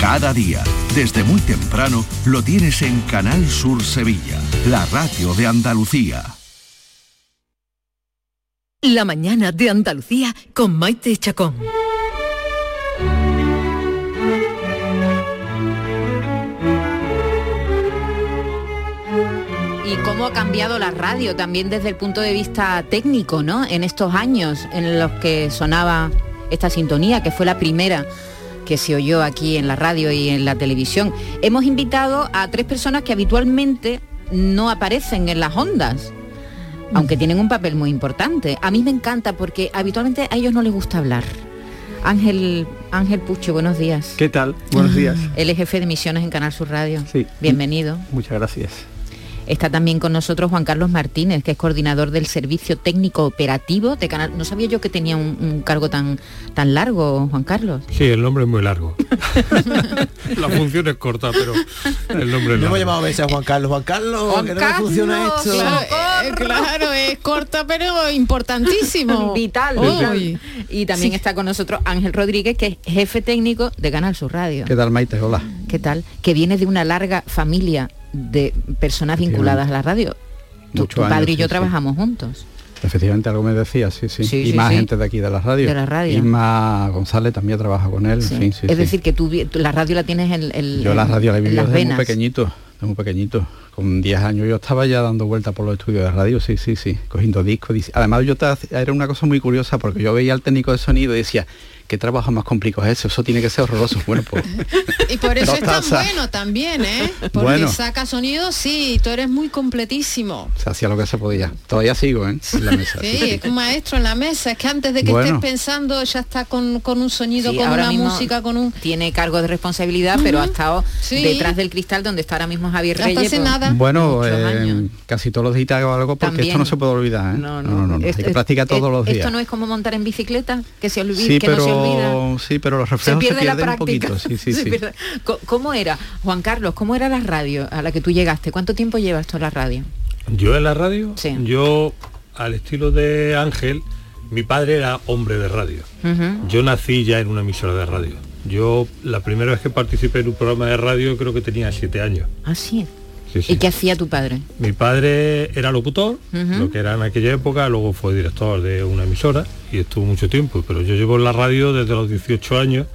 S1: Cada día, desde muy temprano, lo tienes en Canal Sur Sevilla la radio de Andalucía.
S24: La mañana de Andalucía con Maite Chacón.
S3: cómo ha cambiado la radio también desde el punto de vista técnico, ¿no? En estos años en los que sonaba esta sintonía, que fue la primera que se oyó aquí en la radio y en la televisión. Hemos invitado a tres personas que habitualmente no aparecen en las ondas, aunque tienen un papel muy importante. A mí me encanta porque habitualmente a ellos no les gusta hablar. Ángel, Ángel Pucho, buenos días.
S25: ¿Qué tal? Buenos días.
S3: Él es jefe de misiones en Canal Sur Radio.
S25: Sí.
S3: Bienvenido.
S25: Muchas gracias.
S3: Está también con nosotros Juan Carlos Martínez, que es coordinador del Servicio Técnico Operativo de Canal. No sabía yo que tenía un, un cargo tan, tan largo, Juan Carlos.
S16: Sí, el nombre es muy largo. La función es corta, pero el nombre es
S5: No hemos
S16: largo.
S5: llamado a veces a Juan Carlos. Juan Carlos, que no me funciona esto.
S4: Claro, eh, claro, es corta pero importantísimo.
S3: Vital.
S4: Uy.
S3: Y también está con nosotros Ángel Rodríguez, que es jefe técnico de Canal Sur Radio.
S25: ¿Qué tal, Maite? Hola.
S3: ¿Qué tal? Que viene de una larga familia de personas vinculadas a la radio. Tu, padre
S25: años,
S3: y yo
S25: sí, sí.
S3: trabajamos juntos.
S25: Efectivamente, algo me decía, sí, sí.
S3: Sí,
S25: y más gente de aquí de la radio.
S3: De la radio.
S25: Isma González también trabaja con él. En fin,
S3: es decir, que tú, la radio la tienes en, en-
S25: Yo la radio la he vivido desde muy pequeñito, desde muy pequeñito. Con 10 años yo estaba ya dando vueltas por los estudios de radio, sí, sí, sí, cogiendo discos. Además yo te era una cosa muy curiosa porque yo veía al técnico de sonido y decía, ¿qué trabajo más complicado es eso? Eso tiene que ser horroroso. Bueno, pues
S4: Y por eso es tan bueno también, ¿eh? Porque
S25: Bueno.
S4: saca sonido, sí, tú eres muy completísimo.
S25: se hacía lo que se podía. Todavía sigo, ¿eh? En la mesa.
S4: Sí, es un maestro en la mesa, es que antes de que
S25: Bueno.
S4: estés pensando ya está con, con un sonido,
S3: Sí,
S4: con
S3: ahora
S4: una
S3: mismo
S4: música, con un...
S3: Tiene cargo de responsabilidad, pero ha estado
S4: Sí.
S3: detrás del cristal donde está ahora mismo Javier
S4: Hasta
S3: Reyes.
S4: hace
S3: pues,
S4: nada.
S25: Bueno, eh, casi todos los días hago algo porque
S3: También.
S25: esto no se puede olvidar, ¿eh?
S3: No, no.
S25: no, no, no.
S3: Es-
S25: Hay que practicar todos
S3: es-
S25: los días.
S3: Esto no es como montar en bicicleta, que se olvida,
S25: sí,
S3: que no se olvida.
S25: Pero sí, pero los
S3: Se
S25: reflejos se,
S3: pierde la
S25: pierden un
S3: práctica.
S25: poquito. Sí, sí,
S3: Se
S25: sí.
S3: ¿Cómo era, Juan Carlos, cómo era la radio a la que tú llegaste? ¿Cuánto tiempo llevas tú en la radio?
S16: Yo en la radio,
S3: Sí.
S16: yo al estilo de Ángel, mi padre era hombre de radio. Yo nací ya en una emisora de radio. Yo la primera vez que participé en un programa de radio creo que tenía siete años.
S3: Ah, sí.
S16: Sí, sí.
S3: ¿Y qué hacía tu padre?
S16: Mi padre era locutor, lo que era en aquella época, luego fue director de una emisora y estuvo mucho tiempo, pero yo llevo en la radio desde los 18 años,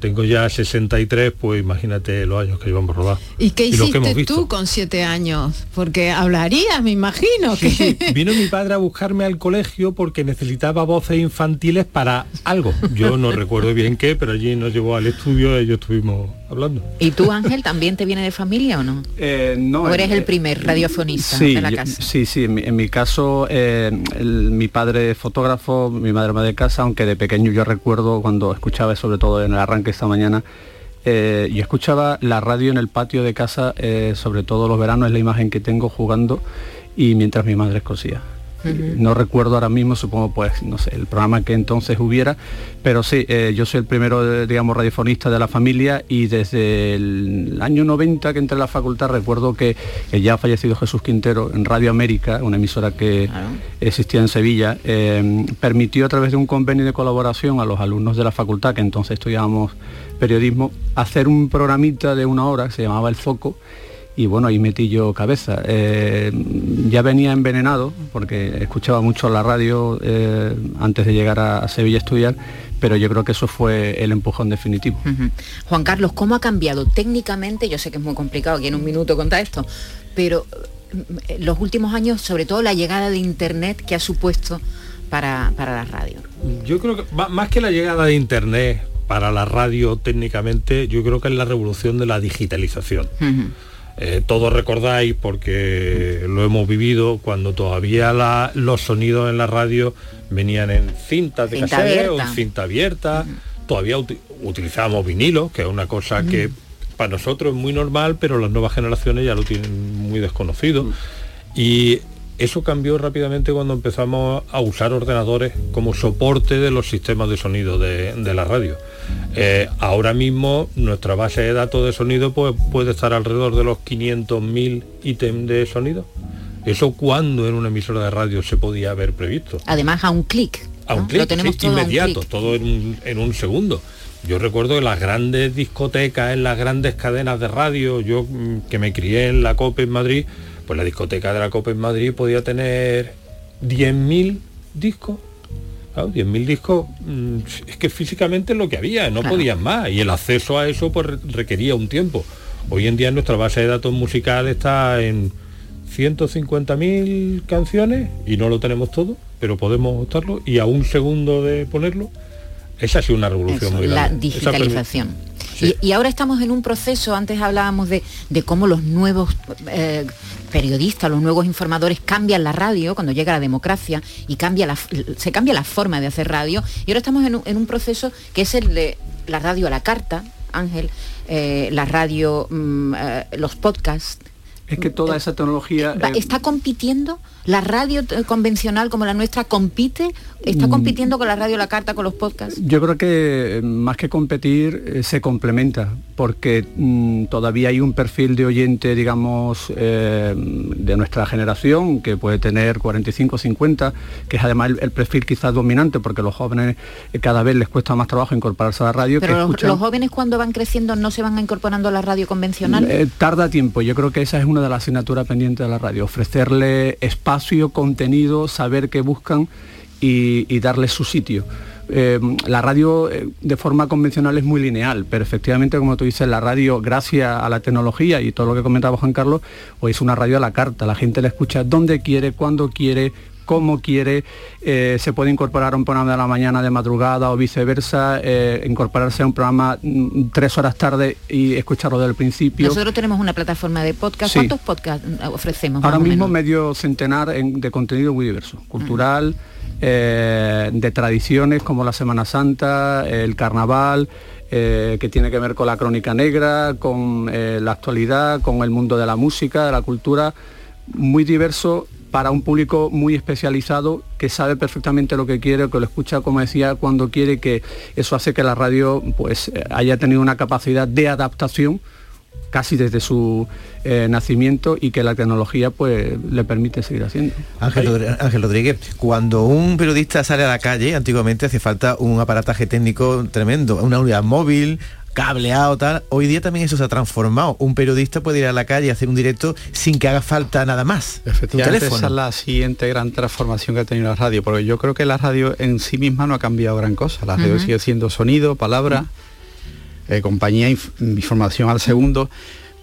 S16: tengo ya 63, pues imagínate los años que llevamos rodados.
S4: ¿Y qué hiciste tú con siete años? Porque hablarías, me imagino. que...
S16: Vino mi padre a buscarme al colegio porque necesitaba voces infantiles para algo. Yo no recuerdo bien qué, pero allí nos llevó al estudio y ellos estuvimos hablando.
S3: ¿Y tú, Ángel, también te viene de familia o no?
S25: Eh, no,
S3: ¿O eres
S25: eh,
S3: el primer radiofonista
S25: sí,
S3: de la
S25: yo-
S3: casa?
S25: sí, sí, en mi, en mi caso, eh, el- mi padre es fotógrafo, mi madre madre de casa, aunque de pequeño yo recuerdo cuando escuchaba, sobre todo en el arranque esta mañana, eh, yo escuchaba la radio en el patio de casa, eh, sobre todo los veranos, es la imagen que tengo jugando y mientras mi madre No recuerdo ahora mismo, supongo pues, no sé, el programa que entonces hubiera, pero sí, eh, yo soy el primero, eh, digamos, radiofonista de la familia y desde el año 90 que entré a la facultad recuerdo que ya fallecido Jesús Quintero en Radio América, una emisora que existía en Sevilla, eh, permitió a través de un convenio de colaboración a los alumnos de la facultad, que entonces estudiábamos periodismo, hacer un programita de una hora que se llamaba El Foco y bueno, ahí metí yo cabeza. Eh, ya venía envenenado porque escuchaba mucho la radio eh, antes de llegar a, a Sevilla a estudiar, pero yo creo que eso fue el empujón definitivo.
S3: Juan Carlos, ¿cómo ha cambiado técnicamente? Yo sé que es muy complicado aquí en un minuto contar esto, pero eh, los últimos años, sobre todo la llegada de Internet que ha supuesto para, para la radio.
S16: Yo creo que más que la llegada de Internet para la radio técnicamente, yo creo que es la revolución de la digitalización. Eh, todos recordáis, porque lo hemos vivido, cuando todavía la- los sonidos en la radio venían en cintas de
S3: Cinta
S16: cassette o
S3: abierta.
S16: en cinta abierta, todavía uti- utilizábamos vinilo, que es una cosa que para nosotros es muy normal, pero las nuevas generaciones ya lo tienen muy desconocido. Y eso cambió rápidamente cuando empezamos a usar ordenadores como soporte de los sistemas de sonido de, de la radio. Eh, ahora mismo nuestra base de datos de sonido pues, puede estar alrededor de los 500.000 ítems de sonido. ¿Eso cuando en una emisora de radio se podía haber previsto?
S3: Además, a un clic.
S16: A un clic,
S3: Lo tenemos
S16: sí,
S3: todo a un
S16: inmediato, todo en un, en un segundo. Yo recuerdo en las grandes discotecas, en las grandes cadenas de radio, yo mm, que me crié en la COPE en Madrid, pues la discoteca de la COPE en Madrid podía tener 10.000 discos. Claro, 10.000 discos, mm, es que físicamente es lo que había, no
S3: Claro.
S16: podían más. Y el acceso a eso pues re- requería un tiempo. Hoy en día nuestra base de datos musical está en
S26: 150.000 canciones y no lo tenemos todo, pero podemos optarlo y a un segundo de ponerlo, esa ha sido una revolución muy
S3: La
S26: grande.
S3: Y, y ahora estamos en un proceso, antes hablábamos de, de cómo los nuevos eh, periodistas, los nuevos informadores cambian la radio cuando llega la democracia y cambia la, se cambia la forma de hacer radio. Y ahora estamos en un, en un proceso que es el de la radio a la carta, Ángel, eh, la radio, mm, eh, los podcasts.
S25: Es que toda esa tecnología...
S3: ¿Está compitiendo? ¿La radio eh, convencional como la nuestra compite? ¿Está
S25: Mm.
S3: compitiendo con la radio la carta, con los podcasts?
S25: Yo creo que eh, más que competir eh, se complementa, porque mm, todavía hay un perfil de oyente, digamos, eh, de nuestra generación, que puede tener 45, 50, que es además el, el perfil quizás dominante, porque los jóvenes eh, cada vez les cuesta más trabajo incorporarse a la radio. que
S3: Pero los,
S25: escuchan-
S3: los jóvenes cuando van creciendo no se van incorporando a la radio convencional.
S25: Tarda tiempo, yo creo que esa es una de las asignaturas pendientes de la radio, ofrecerle espacio, contenido, saber qué buscan y, y darles su sitio. Eh, la radio eh, de forma convencional es muy lineal, pero efectivamente, como tú dices, la radio, gracias a la tecnología y todo lo que comentaba Juan Carlos, hoy es una radio a la carta. La gente la escucha donde quiere, cuando quiere, cómo quiere, eh, se puede incorporar a un programa de la mañana de madrugada o viceversa, eh, incorporarse a un programa mm, tres horas tarde y escucharlo desde el principio.
S3: Nosotros tenemos una plataforma de podcast.
S25: Sí.
S3: ¿Cuántos podcasts mm, ofrecemos?
S25: Ahora mismo medio centenar en- de contenido muy diverso, cultural, eh, de tradiciones como la Semana Santa, el carnaval, eh, que tiene que ver con la crónica negra, con eh, la actualidad, con el mundo de la música, de la cultura, muy diverso para un público muy especializado que sabe perfectamente lo que quiere, que lo escucha como decía cuando quiere, que eso hace que la radio pues eh, haya tenido una capacidad de adaptación casi desde su eh, nacimiento y que la tecnología pues le permite seguir haciendo.
S5: Ángel, Ángel Rodríguez, cuando un periodista sale a la calle, antiguamente hace falta un aparataje técnico tremendo, una unidad móvil, cableado, tal. Hoy día también eso se ha transformado. Un periodista puede ir a la calle y hacer un directo sin que haga falta nada más.
S27: Efectivamente, esa es la siguiente gran transformación que ha tenido la radio, porque yo creo que la radio en sí misma no ha cambiado gran cosa. La radio sigue siendo sonido, palabra, eh, compañía, inf- información al segundo,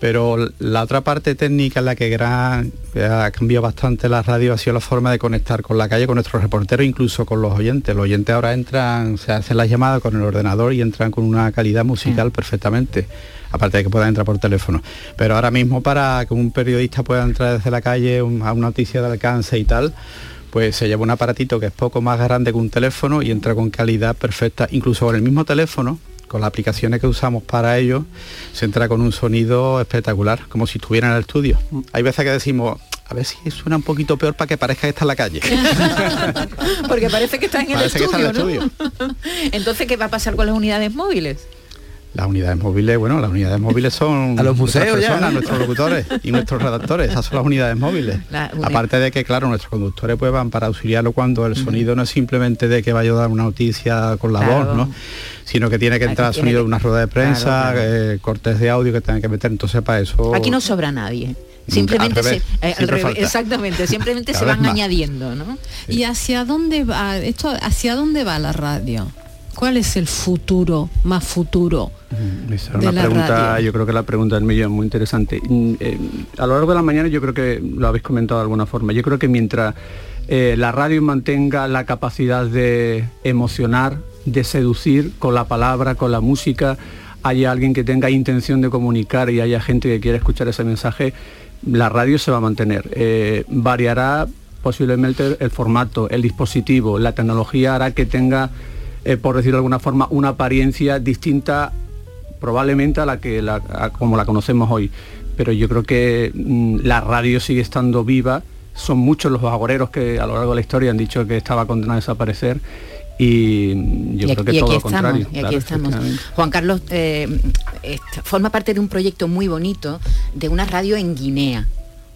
S27: pero la otra parte técnica en la que gran, ha cambiado bastante la radio ha sido la forma de conectar con la calle, con nuestros reporteros, incluso con los oyentes. Los oyentes ahora entran, se hacen las llamadas con el ordenador y entran con una calidad musical perfectamente aparte de que puedan entrar por teléfono. Pero ahora mismo para que un periodista pueda entrar desde la calle un- a una noticia de alcance y tal, pues se lleva un aparatito que es poco más grande que un teléfono y entra con calidad perfecta, incluso con el mismo teléfono, con las aplicaciones que usamos para ello, se entra con un sonido espectacular, como si estuviera en el estudio. Hay veces que decimos, a ver si suena un poquito peor para que parezca que está en la calle.
S3: Porque parece que está en el
S27: Parece que está en el
S3: estudio. Entonces, ¿qué va a pasar con las unidades móviles?
S27: Las unidades móviles, bueno, las unidades móviles son
S5: A los museos ya,
S27: personas,
S5: ¿no?
S27: nuestros locutores y nuestros redactores, esas son las unidades móviles.
S3: La
S27: Aparte de que, claro, nuestros conductores pues van para auxiliarlo cuando el sonido no es simplemente de que vaya a dar una noticia con la
S3: Claro.
S27: voz, ¿no? Sino que tiene que entrar sonido
S3: que-
S27: de una rueda de prensa,
S3: Claro, claro.
S27: eh, cortes de audio que tengan que meter, entonces para eso...
S3: Aquí no sobra nadie. Simplemente
S27: al revés,
S3: se, eh, al
S27: siempre
S3: revés,
S27: falta.
S3: exactamente, simplemente se
S27: vez
S3: van
S27: más.
S3: añadiendo, ¿no?
S4: ¿Y hacia dónde va esto? ¿Hacia dónde va la radio? ¿Cuál es el futuro más futuro?
S25: Esa es
S4: de
S25: una
S4: la
S25: pregunta,
S4: radio.
S25: yo creo que la pregunta del millón muy interesante. Mm, eh, a lo largo de la mañana yo creo que lo habéis comentado de alguna forma. Yo creo que mientras eh, la radio mantenga la capacidad de emocionar, de seducir con la palabra, con la música, haya alguien que tenga intención de comunicar y haya gente que quiera escuchar ese mensaje, la radio se va a mantener. Eh, variará posiblemente el formato, el dispositivo, la tecnología hará que tenga, eh, por decirlo de alguna forma, una apariencia distinta probablemente a la que la, a como la conocemos hoy. Pero yo creo que mm, la radio sigue estando viva. Son muchos los agoreros que a lo largo de la historia han dicho que estaba condenada a desaparecer y mm, yo
S3: y,
S25: creo que
S3: y
S25: todo lo contrario.
S3: y aquí
S25: claro,
S3: estamos. Juan Carlos eh, forma parte de un proyecto muy bonito de una radio en Guinea.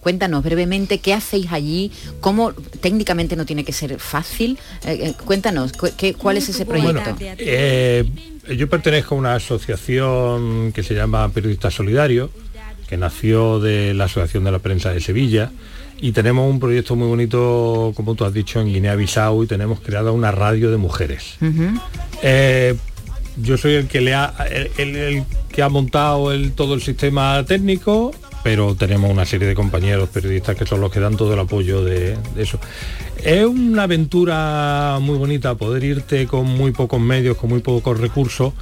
S3: Cuéntanos brevemente qué hacéis allí, cómo técnicamente no tiene que ser fácil. Eh, eh, cuéntanos cu- qué, cuál es ese proyecto.
S26: Eh, yo pertenezco a una asociación que se llama Periodistas Solidarios, que nació de la Asociación de la Prensa de Sevilla, y tenemos un proyecto muy bonito, como tú has dicho, en Guinea-Bissau, y tenemos creada una radio de mujeres. Eh, yo soy el que le ha el, el- el que ha montado el, todo el sistema técnico
S16: pero tenemos una serie de compañeros periodistas que son los que dan todo el apoyo de, de eso. Es una aventura muy bonita poder irte con muy pocos medios, con muy pocos recursos,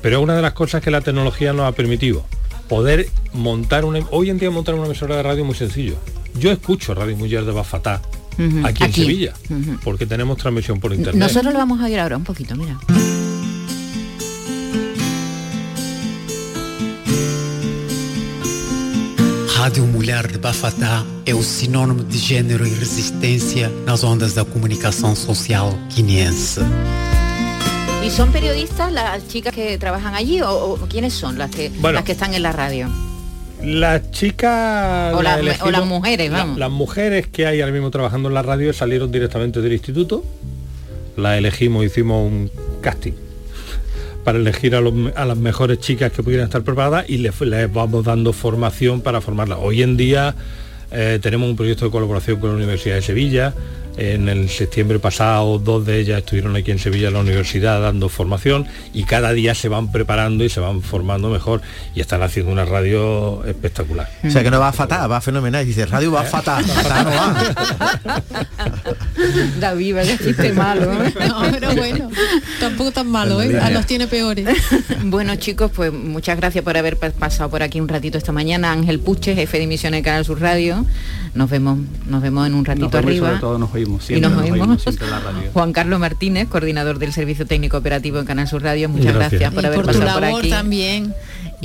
S16: pero es una de las cosas que la tecnología nos ha permitido. Poder montar una... Hoy en día montar una emisora de radio es muy sencillo. Yo escucho Radio Mujer de Bafatá
S3: Ujú,
S16: aquí en. Sevilla, porque tenemos transmisión por internet.
S3: Nosotros lo vamos a ir ahora un poquito, mira.
S28: Rádio Mulher de Bafatá é o sinônimo de gênero e resistência nas ondas da comunicação social guineense.
S3: ¿Y son periodistas las chicas que trabajan allí o, o quiénes son las que
S16: Bueno.
S3: las que están en la radio?
S16: Las chicas...
S3: O
S16: las
S3: las- o las mujeres,
S16: la-
S3: vamos.
S16: las mujeres que hay ahora mismo trabajando en la radio salieron directamente del instituto. Las elegimos, hicimos un casting para elegir a, las mejores chicas que pudieran estar preparadas y les, les vamos dando formación para formarlas. Hoy en día eh, tenemos un proyecto de colaboración con la Universidad de Sevilla. En el septiembre pasado dos de ellas estuvieron aquí en Sevilla en la universidad dando formación y cada día se van preparando y se van formando mejor y están haciendo una radio espectacular.
S5: O sea que no va fatal, va fenomenal. Y dice, radio va fatal, fatal no va.
S3: David, vaya chiste malo. ¿eh?
S4: No, pero bueno, tampoco tan malo, ¿eh? A los tiene peores.
S3: Bueno chicos, pues muchas gracias por haber pa- pasado por aquí un ratito esta mañana. Ángel Puche, jefe de emisiones de Canal Sur Radio. Nos vemos, nos vemos en un ratito
S25: Nos
S3: arriba.
S25: sobre todo nos oímos.
S3: y nos oímos.
S25: siempre en la radio.
S3: Juan Carlos Martínez, coordinador del Servicio Técnico Operativo en Canal Sur Radio, muchas
S25: Gracias.
S3: gracias, por
S4: Y
S3: haber
S4: por tu
S3: pasado por aquí.
S4: también.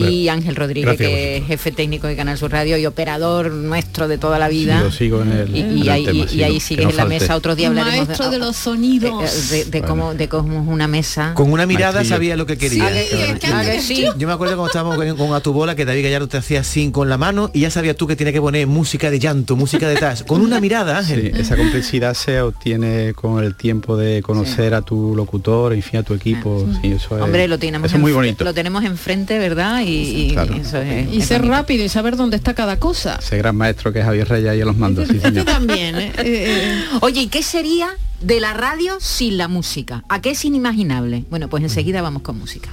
S3: Y Ángel Rodríguez, que es jefe técnico de Canal Sur Radio y operador nuestro de toda la vida.
S27: Yo sigo en el-
S3: y,
S27: en
S3: y
S27: el
S3: ahí,
S27: tema,
S3: y- y
S27: sigo,
S3: ahí
S27: que
S3: sigues
S27: no
S3: en la
S27: falte.
S3: mesa. Otro día hablaremos
S4: Maestro de los sonidos.
S3: de, de cómo, de cómo es una mesa.
S5: Con una mirada
S3: Maestrillo.
S5: sabía lo que quería.
S3: Sí, es que
S5: Yo-
S3: ¿A que sí?
S5: Yo me acuerdo cuando estábamos con, con a tu bola que David Gallardo te hacía así con la mano y ya sabías tú que tiene que poner música de llanto, música de tal. Con una mirada, Ángel.
S27: Sí, esa complicidad se obtiene con el tiempo de conocer a tu locutor, en fin, a tu equipo. Sí, eso es,
S3: Hombre, lo tenemos,
S27: eso es muy bonito.
S3: lo tenemos enfrente, ¿verdad? Y, y
S27: Claro.
S3: eso es,
S4: Y
S3: es
S4: ser
S3: bonito.
S4: rápido y saber dónde está cada cosa.
S27: Ese gran maestro que es Javier Reyes ahí a los mandos. Sí, señor.
S4: también, ¿eh? Eh, eh,
S3: Oye, ¿y qué sería de la radio sin la música? ¿A qué es inimaginable? Bueno, pues enseguida vamos con música.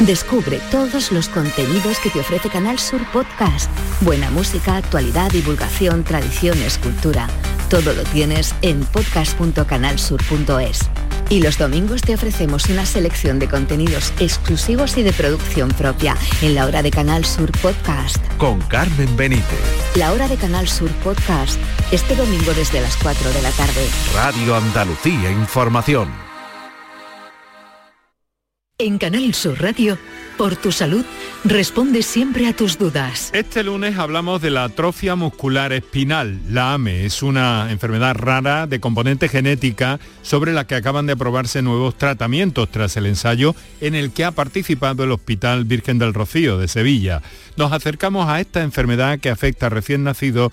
S24: Descubre todos los contenidos que te ofrece Canal Sur Podcast. Buena música, actualidad, divulgación, tradiciones, cultura. Todo lo tienes en podcast.canalsur.es. Y los domingos te ofrecemos una selección de contenidos exclusivos y de producción propia en la hora de Canal Sur Podcast.
S1: Con Carmen Benítez.
S24: La hora de Canal Sur Podcast, este domingo desde las 4 de la tarde.
S1: Radio Andalucía Información.
S2: En Canal Sur Radio, por tu salud, responde siempre a tus dudas.
S29: Este lunes hablamos de la atrofia muscular espinal. La AME es una enfermedad rara de componente genética sobre la que acaban de aprobarse nuevos tratamientos tras el ensayo en el que ha participado el Hospital Virgen del Rocío de Sevilla. Nos acercamos a esta enfermedad que afecta a recién nacidos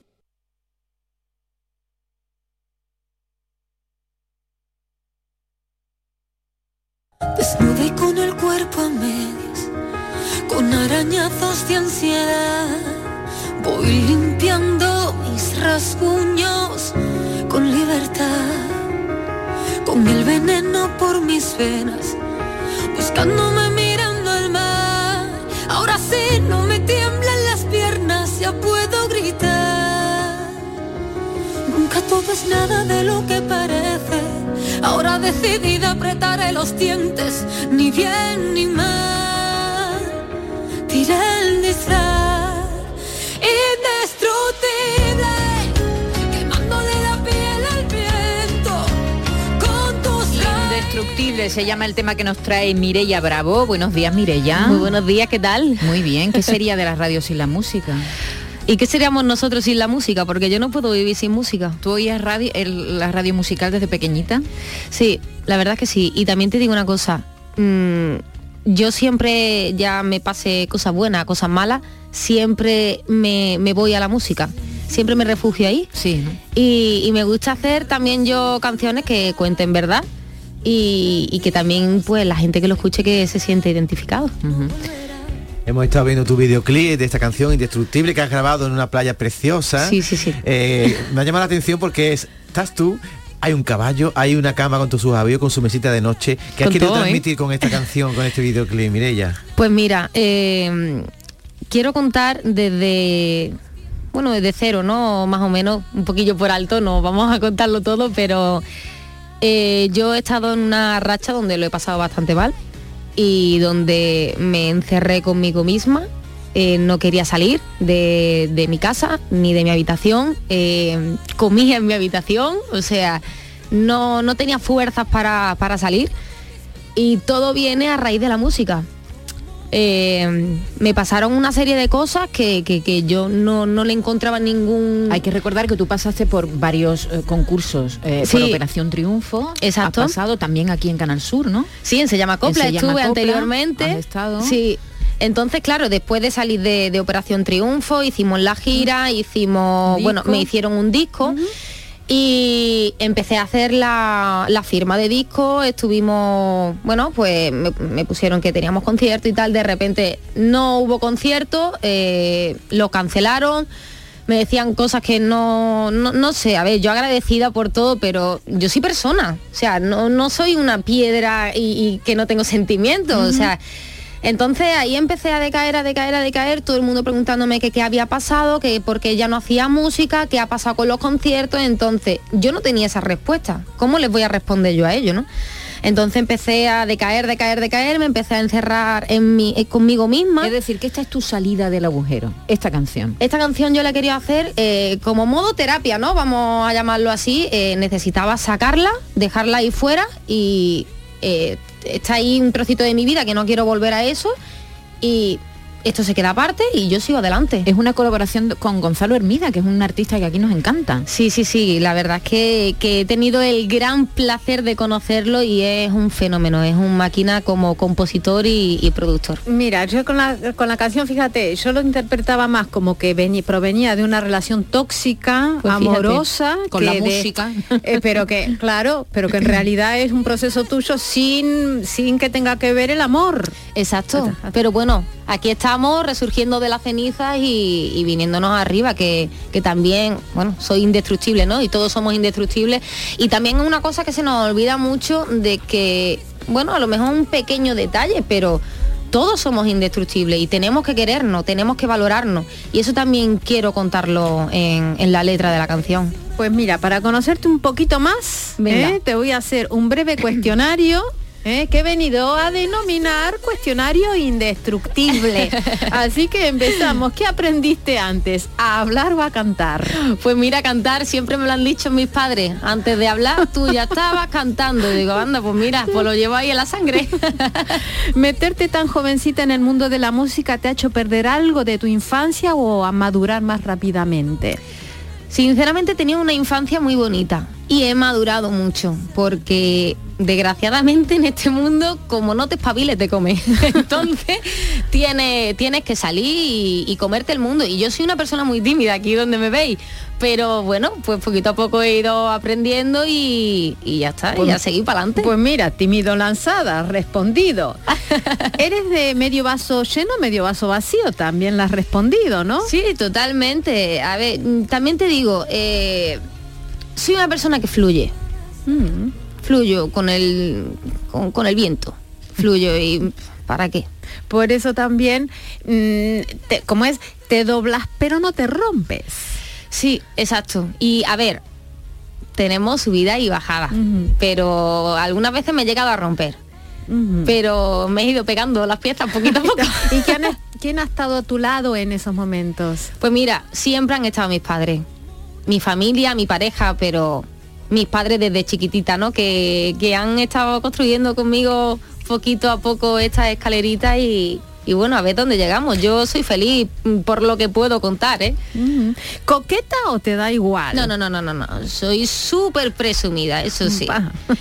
S30: Desnuda con el cuerpo a medias, con arañazos de ansiedad, voy limpiando mis rasguños con libertad, con el veneno por mis venas, buscándome mirando al mar. Ahora sí, no me tiemblan las piernas, ya puedo gritar. Nunca todo es nada de lo que parece. Ahora decidida apretaré los dientes, ni bien ni mal. Tiré el disfraz indestructible, quemándole la piel al viento con tus
S3: Indestructible se llama el tema que nos trae Mireia Bravo. Buenos días, Mireia.
S31: Muy buenos días, ¿qué tal?
S3: Muy bien. ¿Qué sería de la radio sin la música?
S31: ¿Y qué seríamos nosotros sin la música? Porque yo no puedo vivir sin música.
S3: ¿Tú oías radio, la radio musical desde pequeñita?
S31: Sí, la verdad que sí. Y también te digo una cosa. Mm, yo siempre, ya me pase cosas buenas, cosas malas, siempre me, voy a la música. Siempre me refugio ahí.
S3: Sí.
S31: Y, me gusta hacer también yo canciones que cuenten verdad. Y, que también pues la gente que lo escuche que se siente identificado.
S5: Hemos estado viendo tu videoclip de esta canción Indestructible que has grabado en una playa preciosa.
S31: Sí, sí, sí.
S5: Eh, me ha llamado la atención porque es, estás tú hay un caballo, hay una cama con tu sujavío, con su mesita de noche. ¿Qué has querido ¿eh? transmitir con esta canción, con este videoclip, Mireya?
S31: Pues mira, eh, quiero contar desde, bueno, desde cero, ¿no? Más o menos, un poquillo por alto, no vamos a contarlo todo, pero yo he estado en una racha donde lo he pasado bastante mal y donde me encerré conmigo misma. Eh, no quería salir de, mi casa ni de mi habitación, eh, comía en mi habitación, o sea, no, no tenía fuerzas para, para salir y todo viene a raíz de la música. Eh, me pasaron una serie de cosas que, yo no, le encontraba ningún...
S3: Hay que recordar que tú pasaste por varios eh, concursos, eh, por Operación Triunfo,
S31: Exacto.
S3: has pasado también aquí en Canal Sur, ¿no?
S31: Sí, en Se llama Copla, estuve anteriormente.
S3: estado.
S31: Sí, entonces, claro, después de salir de, Operación Triunfo, hicimos la gira, hicimos, bueno, me hicieron un disco y empecé a hacer la, firma de disco, estuvimos, bueno, pues me, pusieron que teníamos concierto y tal, de repente no hubo concierto, eh, lo cancelaron, me decían cosas que no, no, sé, a ver, yo agradecida por todo, pero yo soy persona, o sea, no, no soy una piedra y, que no tengo sentimientos, o sea entonces ahí empecé a decaer, a decaer, a decaer, todo el mundo preguntándome que qué había pasado, que por qué ya no hacía música, qué ha pasado con los conciertos, entonces yo no tenía esa respuesta. ¿Cómo les voy a responder yo a ello, no? Entonces empecé a decaer, decaer, decaer, me empecé a encerrar en mi, eh, conmigo misma.
S3: Es decir, que esta es tu salida del agujero, esta canción.
S31: Esta canción yo la quería hacer eh, como modo terapia, ¿no? Vamos a llamarlo así. Eh, necesitaba sacarla, dejarla ahí fuera y está ahí un trocito de mi vida que no quiero volver a eso y esto se queda aparte y yo sigo adelante.
S3: Es una colaboración con Gonzalo Hermida, que es un artista que aquí nos encanta.
S31: Sí, sí, sí, la verdad es que, he tenido el gran placer de conocerlo y es un fenómeno, es un máquina como compositor y, productor.
S4: Mira, yo con la, canción, fíjate, yo lo interpretaba más como que provenía de una relación tóxica, pues amorosa.
S3: con la música.
S4: Eh, pero que, claro, pero que en realidad es un proceso tuyo sin, sin que tenga que ver el amor.
S31: Exacto. Pero bueno, aquí estamos resurgiendo de las cenizas y, viniéndonos arriba, que, también, bueno, soy indestructible, ¿no? Y todos somos indestructibles. Y también una cosa que se nos olvida mucho de que, bueno, a lo mejor un pequeño detalle, pero todos somos indestructibles y tenemos que querernos, tenemos que valorarnos. Y eso también quiero contarlo en, la letra de la canción.
S4: Pues mira, para conocerte un poquito más, ¿eh? te voy a hacer un breve cuestionario ¿eh? que he venido a denominar cuestionario indestructible. Así que empezamos. ¿Qué aprendiste antes? ¿A hablar o a cantar?
S31: Pues mira, cantar siempre me lo han dicho mis padres. Antes de hablar tú ya estabas cantando. Y digo, anda, pues mira, pues lo llevo ahí en la sangre.
S4: ¿Meterte tan jovencita en el mundo de la música te ha hecho perder algo de tu infancia o a madurar más rápidamente?
S31: Sinceramente tenía una infancia muy bonita y he madurado mucho porque desgraciadamente en este mundo como no te espabiles te comes entonces tienes, tienes que salir y, comerte el mundo. Y yo soy una persona muy tímida aquí donde me veis. Pero bueno pues poquito a poco he ido aprendiendo y, ya está pues, ya seguí para adelante
S4: pues mira tímido lanzada respondido. Eres de medio vaso lleno medio vaso vacío también la has respondido no
S31: sí totalmente. A ver también te digo eh, soy una persona que fluye. Mm. Fluyo con el, con, el viento. Fluyo y ¿para qué?
S4: Por eso también, mm, como es, te doblas pero no te rompes.
S31: Sí, exacto. Y a ver, tenemos subida y bajada, pero algunas veces me he llegado a romper. Pero me he ido pegando las piezas poquito a poco.
S4: ¿Y quién, quién ha estado a tu lado en esos momentos?
S31: Pues mira, siempre han estado mis padres mi familia, mi pareja, pero mis padres desde chiquitita, ¿no? Que, han estado construyendo conmigo poquito a poco esta escalerita y, y bueno, a ver dónde llegamos. Yo soy feliz por lo que puedo contar, ¿eh?
S4: ¿Coqueta o te da igual?
S31: No, no, no, no, no, no. Soy súper presumida, eso sí.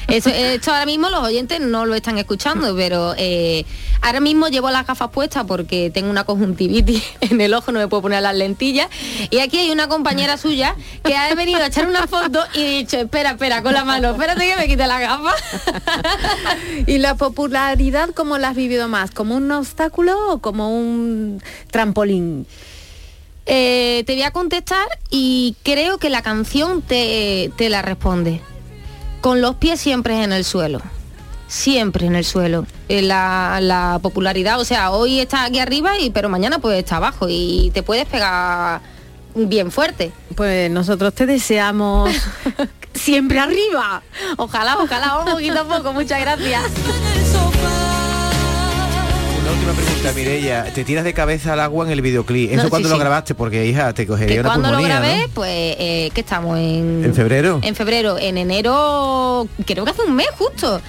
S31: Eso, esto ahora mismo los oyentes no lo están escuchando, pero eh, ahora mismo llevo las gafas puestas porque tengo una conjuntivitis en el ojo, no me puedo poner las lentillas. Y aquí hay una compañera suya que ha venido a echar una foto y he dicho, espera, espera, con la mano, espérate que me quite la gafa.
S4: ¿Y la popularidad cómo la has vivido más? ¿Como un obstáculo o como un trampolín?
S31: Eh, te voy a contestar y creo que la canción te, te la responde. Con los pies siempre en el suelo siempre en el suelo. Eh, la, la, popularidad, o sea, hoy está aquí arriba y pero mañana puede estar abajo y te puedes pegar bien fuerte.
S4: Pues nosotros te deseamos siempre arriba.
S31: Ojalá, ojalá, un poquito a poco. Muchas gracias.
S5: Una última pregunta, Mireia. Te tiras de cabeza al agua en el videoclip. ¿Eso cuando lo grabaste? Porque, hija, te cogería una
S31: cuando
S5: lo
S31: grabé, pues, eh, ¿qué estamos? En,
S5: ¿En febrero?
S31: En febrero. En enero, creo que hace un mes justo.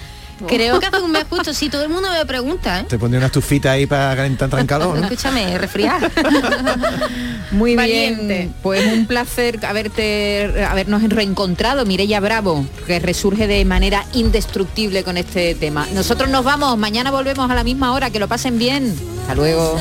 S31: Creo que hace un mes justo, sí, todo el mundo me pregunta, ¿eh?
S5: Te pondría una estufita ahí para calentar trancado, ¿no?
S31: Escúchame, resfriar.
S3: Muy bien, pues un placer haberte habernos reencontrado, Mireia Bravo, que resurge de manera indestructible con este tema. Nosotros nos vamos, mañana volvemos a la misma hora, que lo pasen bien. Hasta luego.